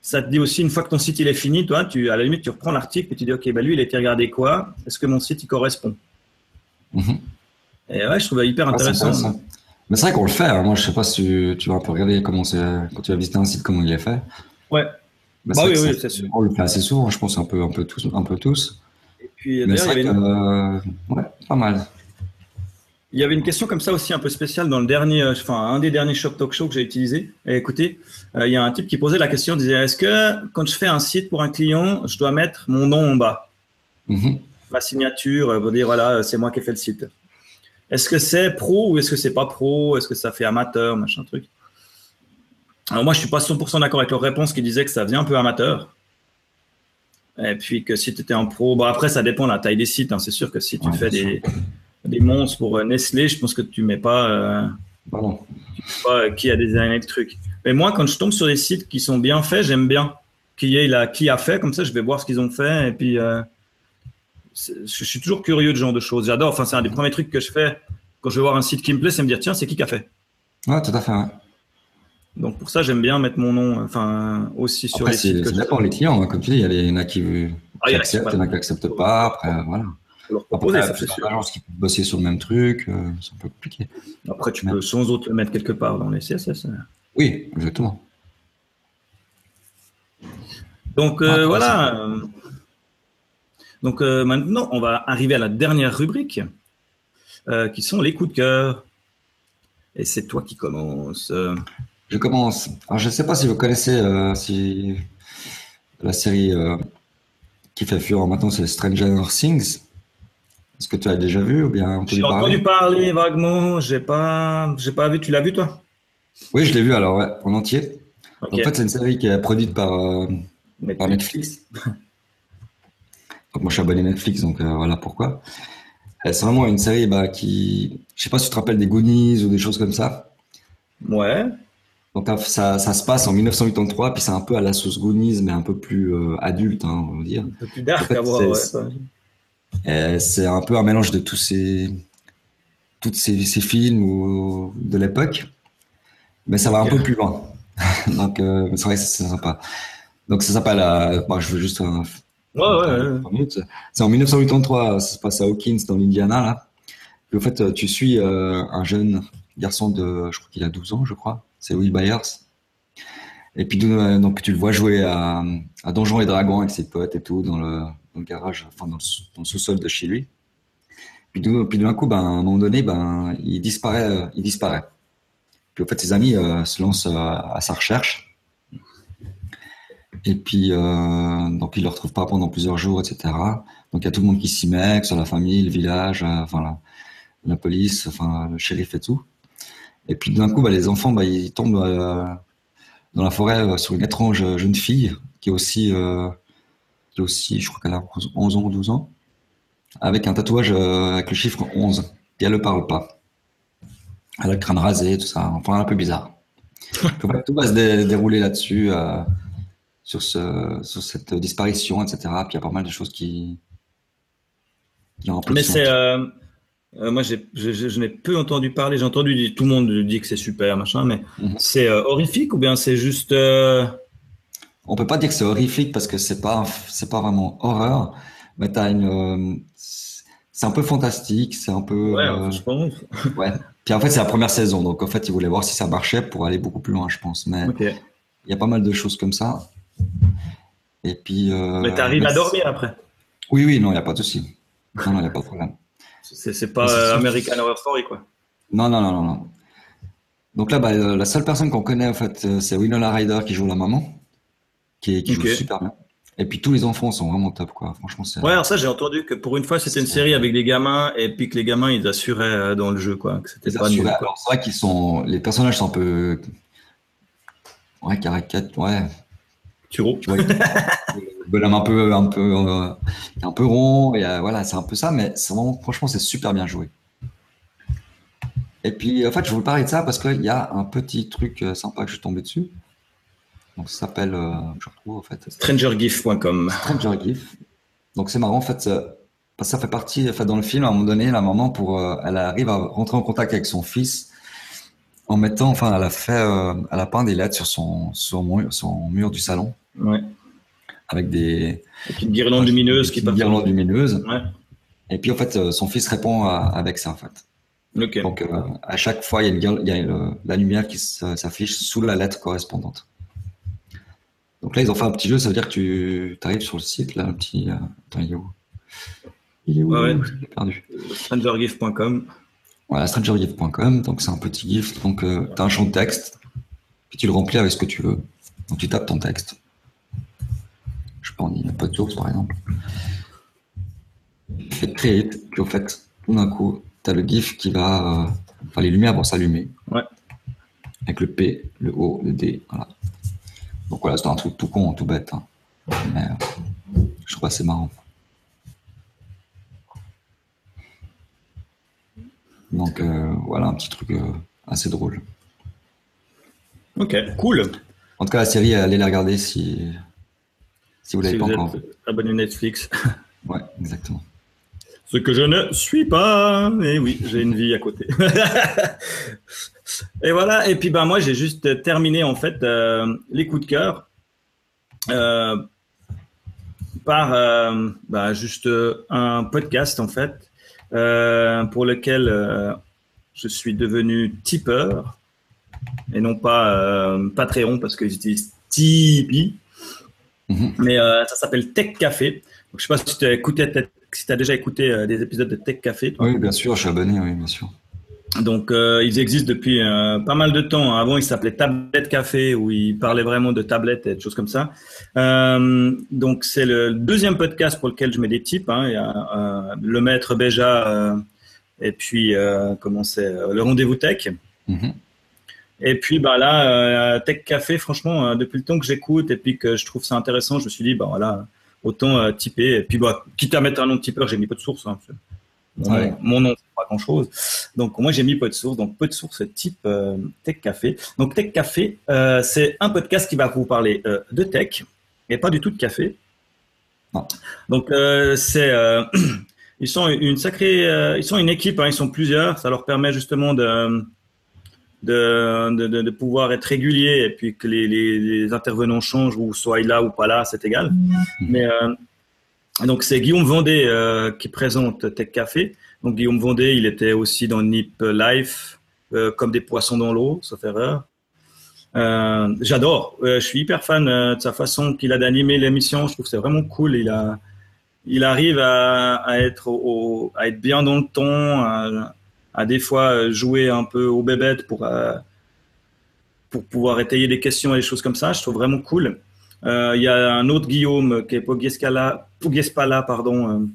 ça te dit aussi une fois que ton site il est fini, toi, tu à la limite tu reprends l'article et tu dis ok bah lui il a été regardé quoi? Est-ce que mon site il correspond? Mhm. Et ouais, je trouve ça hyper ah, intéressant. Mais c'est vrai qu'on le fait. Hein. Moi, je sais pas si tu, tu vas un peu regarder comment quand tu vas visiter un site comment il est fait. Ouais. Bah, oui, oui, c'est sûr. On le fait assez souvent, je pense, un peu, un peu tous. Un peu tous. Et puis, Mais c'est euh, ouais, pas mal. Il y avait une question comme ça aussi un peu spéciale dans le dernier, euh, enfin un des derniers Shop Talk Show que j'ai utilisé. Et écoutez, euh, il y a un type qui posait la question, disait est-ce que quand je fais un site pour un client, je dois mettre mon nom en bas, mm-hmm. ma signature pour dire voilà c'est moi qui ai fait le site. Est-ce que c'est pro ou est-ce que c'est pas pro? Est-ce que ça fait amateur, machin truc? Alors moi, je suis pas 100% d'accord avec leur réponse qui disait que ça faisait un peu amateur. Et puis que si tu étais un pro, bon après ça dépend de la taille des sites. Hein. C'est sûr que si tu fais des, des, monstres pour euh, Nestlé, je pense que tu mets pas, euh, tu sais pas euh, qui a designé le truc. Mais moi, quand je tombe sur des sites qui sont bien faits, j'aime bien qui est là, qui a fait. Comme ça, je vais voir ce qu'ils ont fait. Et puis, euh, je suis toujours curieux de ce genre de choses. J'adore. Enfin, c'est un des premiers trucs que je fais quand je vais voir un site qui me plaît, c'est me dire tiens, c'est qui qui a fait? Ouais, tout à fait. Ouais. Donc pour ça, j'aime bien mettre mon nom, enfin aussi sur les sites. Ça dépend les clients, hein. comme tu dis, il y, en a qui, ah, acceptent, il y en a qui n'acceptent pas. Après, voilà. Leur proposer, après, ça, c'est sûr. qui peuvent bosser sur le même truc, euh, c'est un peu compliqué. Après, tu peux sans autre le mettre quelque part dans les CSS. Hein. Oui, exactement. Donc euh, voilà. Donc euh, maintenant, on va arriver à la dernière rubrique, qui sont les coups de cœur. Et c'est toi qui commences. Je commence. Alors, je ne sais pas si vous connaissez si la série qui fait fureur maintenant, c'est Stranger Things. Est-ce que tu as déjà vu ou bien J'ai entendu parler vaguement. J'ai pas, j'ai pas vu. Tu l'as vu toi? Oui, je l'ai vu alors ouais, en entier. En fait, c'est une série qui est produite par, euh, Netflix. donc moi, je suis abonné Netflix, donc voilà pourquoi. C'est vraiment une série bah, qui, je sais pas si tu te rappelles des Goonies ou des choses comme ça. Ouais. Donc ça, ça, se passe en 1983, puis c'est un peu à la sauce Goonies, mais un peu plus euh, adulte, hein, on va dire. Un peu plus dark à voir, ouais. C'est un peu un mélange de tous ces tous ces, films ou, de l'époque, mais ça va un peu plus loin. Donc, c'est vrai que c'est sympa. Donc, ça s'appelle. Bon, je veux juste. ouais, ouais, C'est en 1983, ça se passe à Hawkins, dans l'Indiana, là. Puis, en fait, tu suis un jeune garçon de. Je crois qu'il a 12 ans, je crois. C'est Will Byers. Et puis, donc, tu le vois jouer à, à Donjons et Dragons avec ses potes et tout, dans le, dans le garage, enfin, dans le, sous-sol de chez lui. Puis, d'un coup, ben, à un moment donné, ben, il disparaît, il disparaît. Puis, en fait, ses amis euh, se lancent euh, à sa recherche. Et puis, euh, donc, ils ne le retrouvent pas pendant plusieurs jours, etc. Donc, il y a tout le monde qui s'y met, que ce soit la famille, le village, enfin, la, police, enfin, le shérif et tout. Et puis, d'un coup, ben, les enfants, ben, ils tombent dans la forêt euh, sur une étrange euh, jeune fille qui est aussi, euh, aussi je crois qu'elle a 11 ans ou 12 ans, avec un tatouage avec le chiffre 11. Et elle ne parle pas. Elle a le crâne rasé, tout ça. Enfin, un peu bizarre. tout va se dérouler là-dessus, sur, ce, sur cette disparition, etc. Puis il y a pas mal de choses qui. Mais c'est. Euh, moi, je, je n'ai peu entendu parler. J'ai entendu tout le monde dit que c'est super, machin, mais mhm. c'est euh, horrifique ou bien c'est juste. Euh... On peut pas dire que c'est horrifique parce que c'est pas c'est pas vraiment horreur, mais t'as une euh, c'est un peu fantastique, c'est un peu. Ouais, je pense. ouais. Puis en fait, c'est la première saison, donc en fait, ils voulaient voir si ça marchait pour aller beaucoup plus loin, je pense. Mais il y a pas mal de choses comme ça. Et puis. mais t'arrives à dormir après. Oui, oui, non, il y a pas de souci. Non, non, il y a pas de problème. C'est pas American Horror Story, quoi. Non, non, non, non. Donc là, bah, euh, la seule personne qu'on connaît, en fait, euh, c'est Winona Ryder qui joue la maman, qui, qui joue super bien. Et puis tous les enfants sont vraiment top, quoi. Franchement, c'est. Ouais, alors ça, j'ai entendu que pour une fois, c'était une série avec des gamins, et puis que les gamins, ils assuraient euh, dans le jeu, quoi. c'était pas nul. Alors, c'est vrai qu'ils sont. Les personnages sont un peu. Ouais, caricature, ouais. Turo. Bonhomme un peu, un peu, euh, un peu rond. Et, euh, voilà, c'est un peu ça, mais vraiment, franchement, c'est super bien joué. Et puis, en fait, je vous parler de ça parce qu'il y a un petit truc sympa que je suis tombé dessus. Donc, ça s'appelle, je retrouve en fait. StrangerGIF.com. StrangerGIF. Donc, c'est marrant, en fait, ça, ça fait partie, fait, dans le film, à un moment donné, la maman, pour, elle arrive à rentrer en contact avec son fils en mettant, enfin, elle a fait, elle a peint des lettres sur son, son, son mur du salon. Ouais avec des. une guirlande lumineuse qui Une guirlande lumineuse. Et puis en fait, euh, son fils répond avec ça en fait. Donc euh, à chaque fois, il y a, il y a la lumière qui s'affiche sous la lettre correspondante. Donc là, ils ont fait un petit jeu, ça veut dire que tu arrives sur le site, là, un petit. Euh, attends, il est où? Il est où? Ouais, perdu. Strangergift.com. Voilà, strangergift.com. Donc c'est un petit gift. Donc tu as un champ de texte, puis tu le remplis avec ce que tu veux. Donc tu tapes ton texte je sais pas, on pas de source par exemple. Fait créer, puis au fait, tout d'un coup, tu as le GIF qui va. Euh, enfin, les lumières vont s'allumer. Ouais. Avec le P, le O, le D. Voilà. Donc voilà, c'est un truc tout con, tout bête. Hein. Mais euh, je trouve assez marrant. Donc euh, voilà, un petit truc assez drôle. Ok, cool. En tout cas, la série, allez la regarder si, si vous l'avez pas encore. Abonné Netflix. Ouais, exactement. Ce que je ne suis pas. Et oui, j'ai une vie à côté. et voilà. Et puis ben moi j'ai juste terminé en fait euh, les coups de cœur euh, par euh, bah, juste un podcast en fait pour lequel je suis devenu tipeur et non pas Patreon parce que j'utilise Tipeee. Mhm. Mais euh, ça s'appelle Tech Café. Donc, je ne sais pas si tu as, écouté, si as déjà écouté euh, des épisodes de Tech Café. Oui, bien sûr, je suis abonné, oui, bien sûr. Donc, euh, ils existent depuis pas mal de temps. Avant, ils s'appelaient Tablette Café, où ils parlaient vraiment de tablettes et de choses comme ça. donc, c'est le deuxième podcast pour lequel je mets des tips. Hein. Il y a Le Maître Béja et puis, comment c'est, Le Rendez-vous Tech. Mhm. Et puis bah là, euh, Tech Café, franchement, euh, depuis le temps que j'écoute et puis que je trouve ça intéressant, je me suis dit, bah voilà, autant euh, typer. Et puis bah, quitte à mettre un nom de tipeur, j'ai mis peu de source. Hein, mon, nom, c'est pas grand chose. Donc moi j'ai mis peu de source. Donc peu de source type Tech Café. Donc Tech Café, c'est un podcast qui va vous parler de tech et pas du tout de café. Donc c'est ils sont une sacrée, euh, ils sont une équipe, hein, ils sont plusieurs. Ça leur permet justement de de, de, de pouvoir être régulier et puis que les, les, les, intervenants changent ou soient là ou pas là, c'est égal. Mais euh, donc c'est Guillaume Vendée euh, qui présente Tech Café. Donc Guillaume Vendée, il était aussi dans Nip Life, euh, comme des poissons dans l'eau, sauf erreur. Euh, J'adore. je suis hyper fan de sa façon qu'il a d'animer l'émission. Je trouve que c'est vraiment cool. Il a, il arrive à, être bien dans le ton. À, des fois jouer un peu au bébête pour, euh, pour pouvoir étayer des questions et des choses comme ça. Je trouve vraiment cool. Euh, il y a un autre Guillaume qui est Pogiespala, pardon, euh,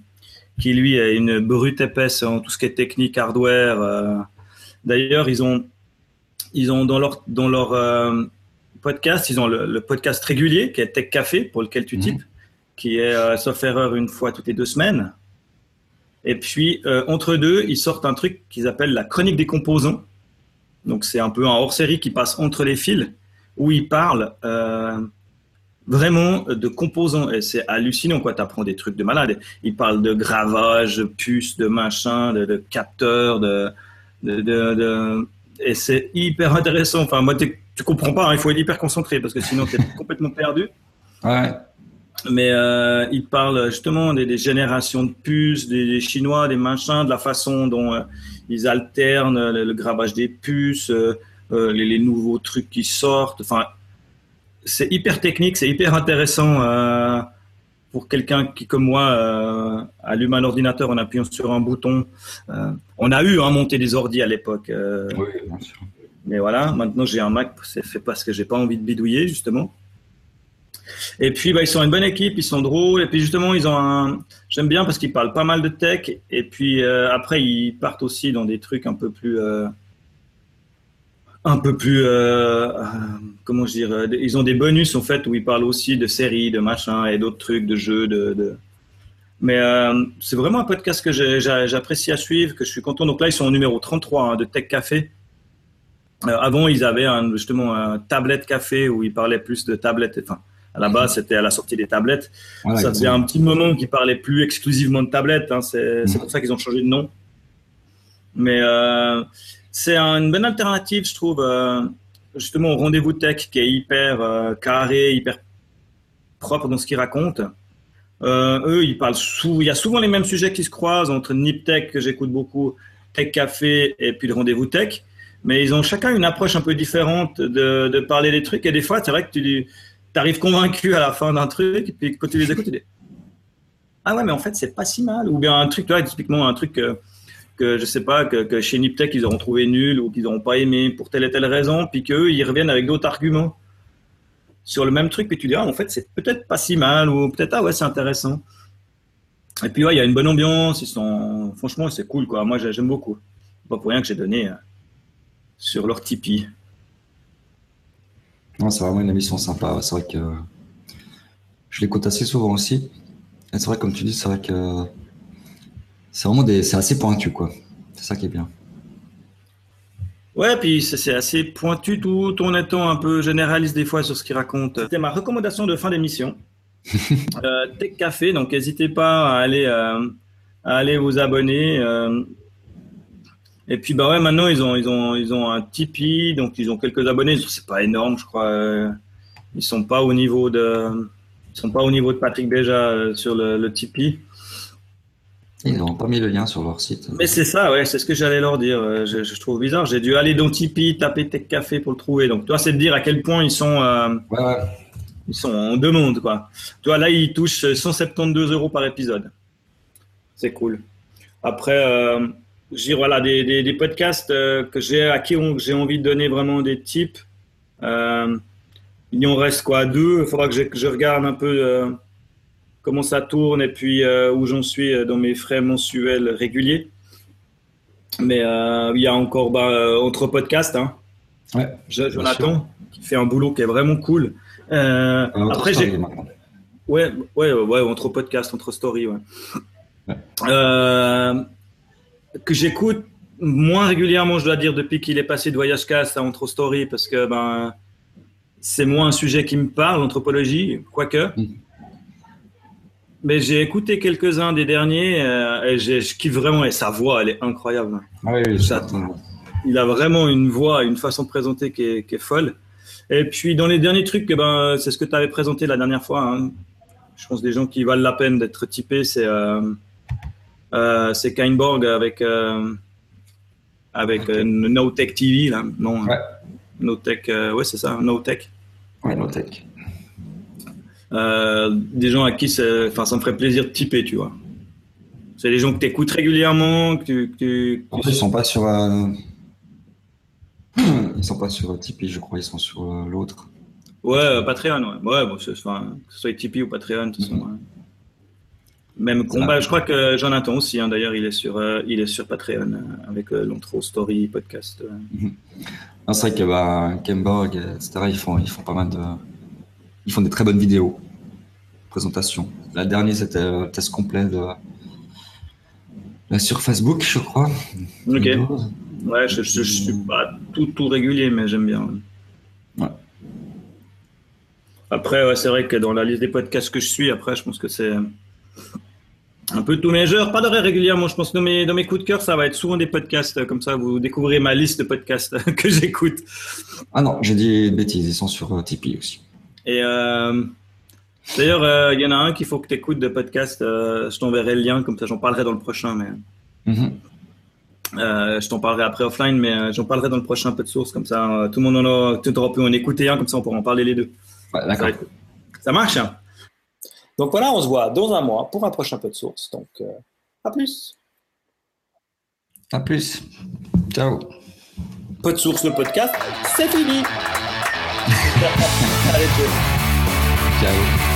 qui lui est une brute épaisse en tout ce qui est technique, hardware. D'ailleurs, ils ont, ils ont dans leur, dans leur podcast, ils ont le, podcast régulier qui est Tech Café pour lequel tu mhm. types, qui est sauf erreur une fois toutes les deux semaines. Et puis, euh, entre deux, ils sortent un truc qu'ils appellent la chronique des composants. Donc, c'est un peu un hors-série qui passe entre les fils, où ils parlent euh, vraiment de composants. Et c'est hallucinant, quoi. Tu apprends des trucs de malade. Ils parlent de gravage, de puces, de machin, de, de capteurs, de, de, de, Et c'est hyper intéressant. Enfin, moi, tu comprends pas, hein. il faut être hyper concentré, parce que sinon, tu es complètement perdu. Ouais mais euh, il parle justement des, des générations de puces, des, des, Chinois, des machins, de la façon dont euh, ils alternent le, gravage des puces, euh, euh, les, les, nouveaux trucs qui sortent. Enfin, c'est hyper technique, c'est hyper intéressant euh, pour quelqu'un qui, comme moi, allume un ordinateur en appuyant sur un bouton. on a eu à hein, monter des ordis à l'époque. oui, bien sûr. Mais voilà, maintenant j'ai un Mac, c'est fait parce que j'ai pas envie de bidouiller justement. Et puis, bah, ils sont une bonne équipe, ils sont drôles. Et puis, justement, ils ont un. J'aime bien parce qu'ils parlent pas mal de tech. Et puis, euh, après, ils partent aussi dans des trucs un peu plus. Euh, un peu plus. Euh, comment je dire Ils ont des bonus, en fait, où ils parlent aussi de séries, de machins et d'autres trucs, de jeux, de. de... Mais c'est vraiment un podcast que j'apprécie à suivre, que je suis content. Donc là, ils sont au numéro 33 hein, de Tech Café. avant, ils avaient un, justement un tablette café où ils parlaient plus de tablettes. Enfin, à la base, c'était à la sortie des tablettes. ça faisait un petit moment qu'ils parlaient plus exclusivement de tablettes. Hein. C'est mm. pour ça qu'ils ont changé de nom. Mais euh, c'est une bonne alternative, je trouve, euh, justement au rendez-vous tech qui est hyper euh, carré, hyper propre dans ce qu'ils racontent. eux, ils parlent Il y a souvent les mêmes sujets qui se croisent entre Nip Tech que j'écoute beaucoup, Tech Café et puis le rendez-vous tech. Mais ils ont chacun une approche un peu différente de, parler des trucs. Et des fois, c'est vrai que tu t'arrives convaincu à la fin d'un truc, et puis quand tu les écoutes, tu dis Ah ouais, mais en fait, c'est pas si mal. Ou bien un truc, vois, typiquement un truc que, que je sais pas, que, chez Niptech, ils auront trouvé nul ou qu'ils n'auront pas aimé pour telle et telle raison, puis qu'eux, ils reviennent avec d'autres arguments sur le même truc, puis tu dis Ah, en fait, c'est peut-être pas si mal, ou peut-être Ah ouais, c'est intéressant. Et puis, ouais, il y a une bonne ambiance, ils sont, franchement, c'est cool, quoi. Moi, j'aime beaucoup. Pas pour rien que j'ai donné euh, sur leur Tipeee. Non, c'est vraiment une émission sympa. C'est vrai que je l'écoute assez souvent aussi. Et c'est vrai, comme tu dis, c'est vrai que c'est vraiment des, c'est assez pointu, quoi. C'est ça qui est bien. Ouais, puis c'est assez pointu tout en étant un peu généraliste des fois sur ce qu'il raconte. C'était ma recommandation de fin d'émission. euh, Tech Café, donc n'hésitez pas à aller, euh, à aller vous abonner. Euh, et puis bah ouais, maintenant ils ont ils ont ils ont un Tipeee, donc ils ont quelques abonnés. C'est pas énorme, je crois. Ils sont pas au niveau de ils sont pas au niveau de Patrick euh, sur le, le Tipeee. Ils n'ont pas mis le lien sur leur site. Mais c'est ça, ouais, c'est ce que j'allais leur dire. Euh, je, je trouve bizarre. J'ai dû aller dans Tipeee, taper Tech Café pour le trouver. Donc, toi, c'est de dire à quel point ils sont, euh, ouais, ouais. ils sont en demande, quoi. Tu vois, là, ils touchent 172 euros par épisode. C'est cool. Après, euh, j'ai voilà des, des, des podcasts euh, que j'ai à qui j'ai envie de donner vraiment des tips. Euh, il y en reste quoi deux. Il faudra que je, je, regarde un peu comment ça tourne et puis euh, où j'en suis euh, dans mes frais mensuels réguliers. Mais il y a encore bah, autre podcast. Hein. Ouais, Jonathan qui fait un boulot qui est vraiment cool. après j'ai ouais ouais ouais entre podcast entre ouais. ouais que j'écoute moins régulièrement, je dois dire, depuis qu'il est passé de Voyage Cast à Entre Story, parce que ben, c'est moins un sujet qui me parle, l'anthropologie, quoique. Mm. Mais j'ai écouté quelques-uns des derniers euh, et je kiffe vraiment et sa voix elle est incroyable. Ah oui, oui, Ça- Il a vraiment une voix, une façon de présenter qui est, qui est folle. Et puis dans les derniers trucs, eh ben, c'est ce que tu avais présenté la dernière fois. hein. Je pense des gens qui valent la peine d'être typés, c'est euh, euh, c'est Kainborg avec euh, avec Ok. euh, No Tech TV là, non Ouais. No Tech, ouais c'est ça, No Tech. Ouais, no tech. Euh, des gens à qui enfin, ça me ferait plaisir de typer, tu vois. C'est des gens que tu écoutes régulièrement, que tu. que tu- En fait, ils sont pas sur. euh, Ils sont pas sur Tipeee, je crois, ils sont sur euh, l'autre. Ouais, euh, Patreon, ouais. Ouais, bon, enfin, que ce soit Tipeee ou Patreon, de toute façon. Mhm. ouais. Même Ça combat, je crois que Jonathan aussi, hein, d'ailleurs, il est sur, euh, il est sur Patreon euh, avec euh, l'intro story podcast. Non, c'est vrai que bah, Kemborg, etc., ils font, ils font pas mal de. Ils font des très bonnes vidéos. Présentation. La dernière, c'était le test complet de. Sur Facebook, je crois. Ok. Ouais, je, je, je suis pas tout, tout régulier, mais j'aime bien. Ouais. Après, ouais, c'est vrai que dans la liste des podcasts que je suis, après, je pense que c'est un peu tous mes genres. Pas de régulièrement, je pense que dans mes, dans mes coups de cœur, ça va être souvent des podcasts. Comme ça, vous découvrez ma liste de podcasts que j'écoute. Ah non, j'ai dit une bêtise, ils sont sur euh, Tipeee aussi. Et euh, d'ailleurs, euh, il y en a un qu'il faut que tu écoutes de podcast. euh, je t'enverrai le lien, comme ça, j'en parlerai dans le prochain. Mais Mhm. Euh, je t'en parlerai après offline, mais euh, j'en parlerai dans le prochain peu de source, comme ça euh, tout le monde en a, tout aura pu en écouter un, comme ça on pourra en parler les deux. Ouais, D'accord. Ça marche hein Donc voilà, on se voit dans un mois pour un prochain peu de source. Donc à plus. À plus. Ciao. Peu de source, le podcast, c'est fini. Allez, ciao. Ciao.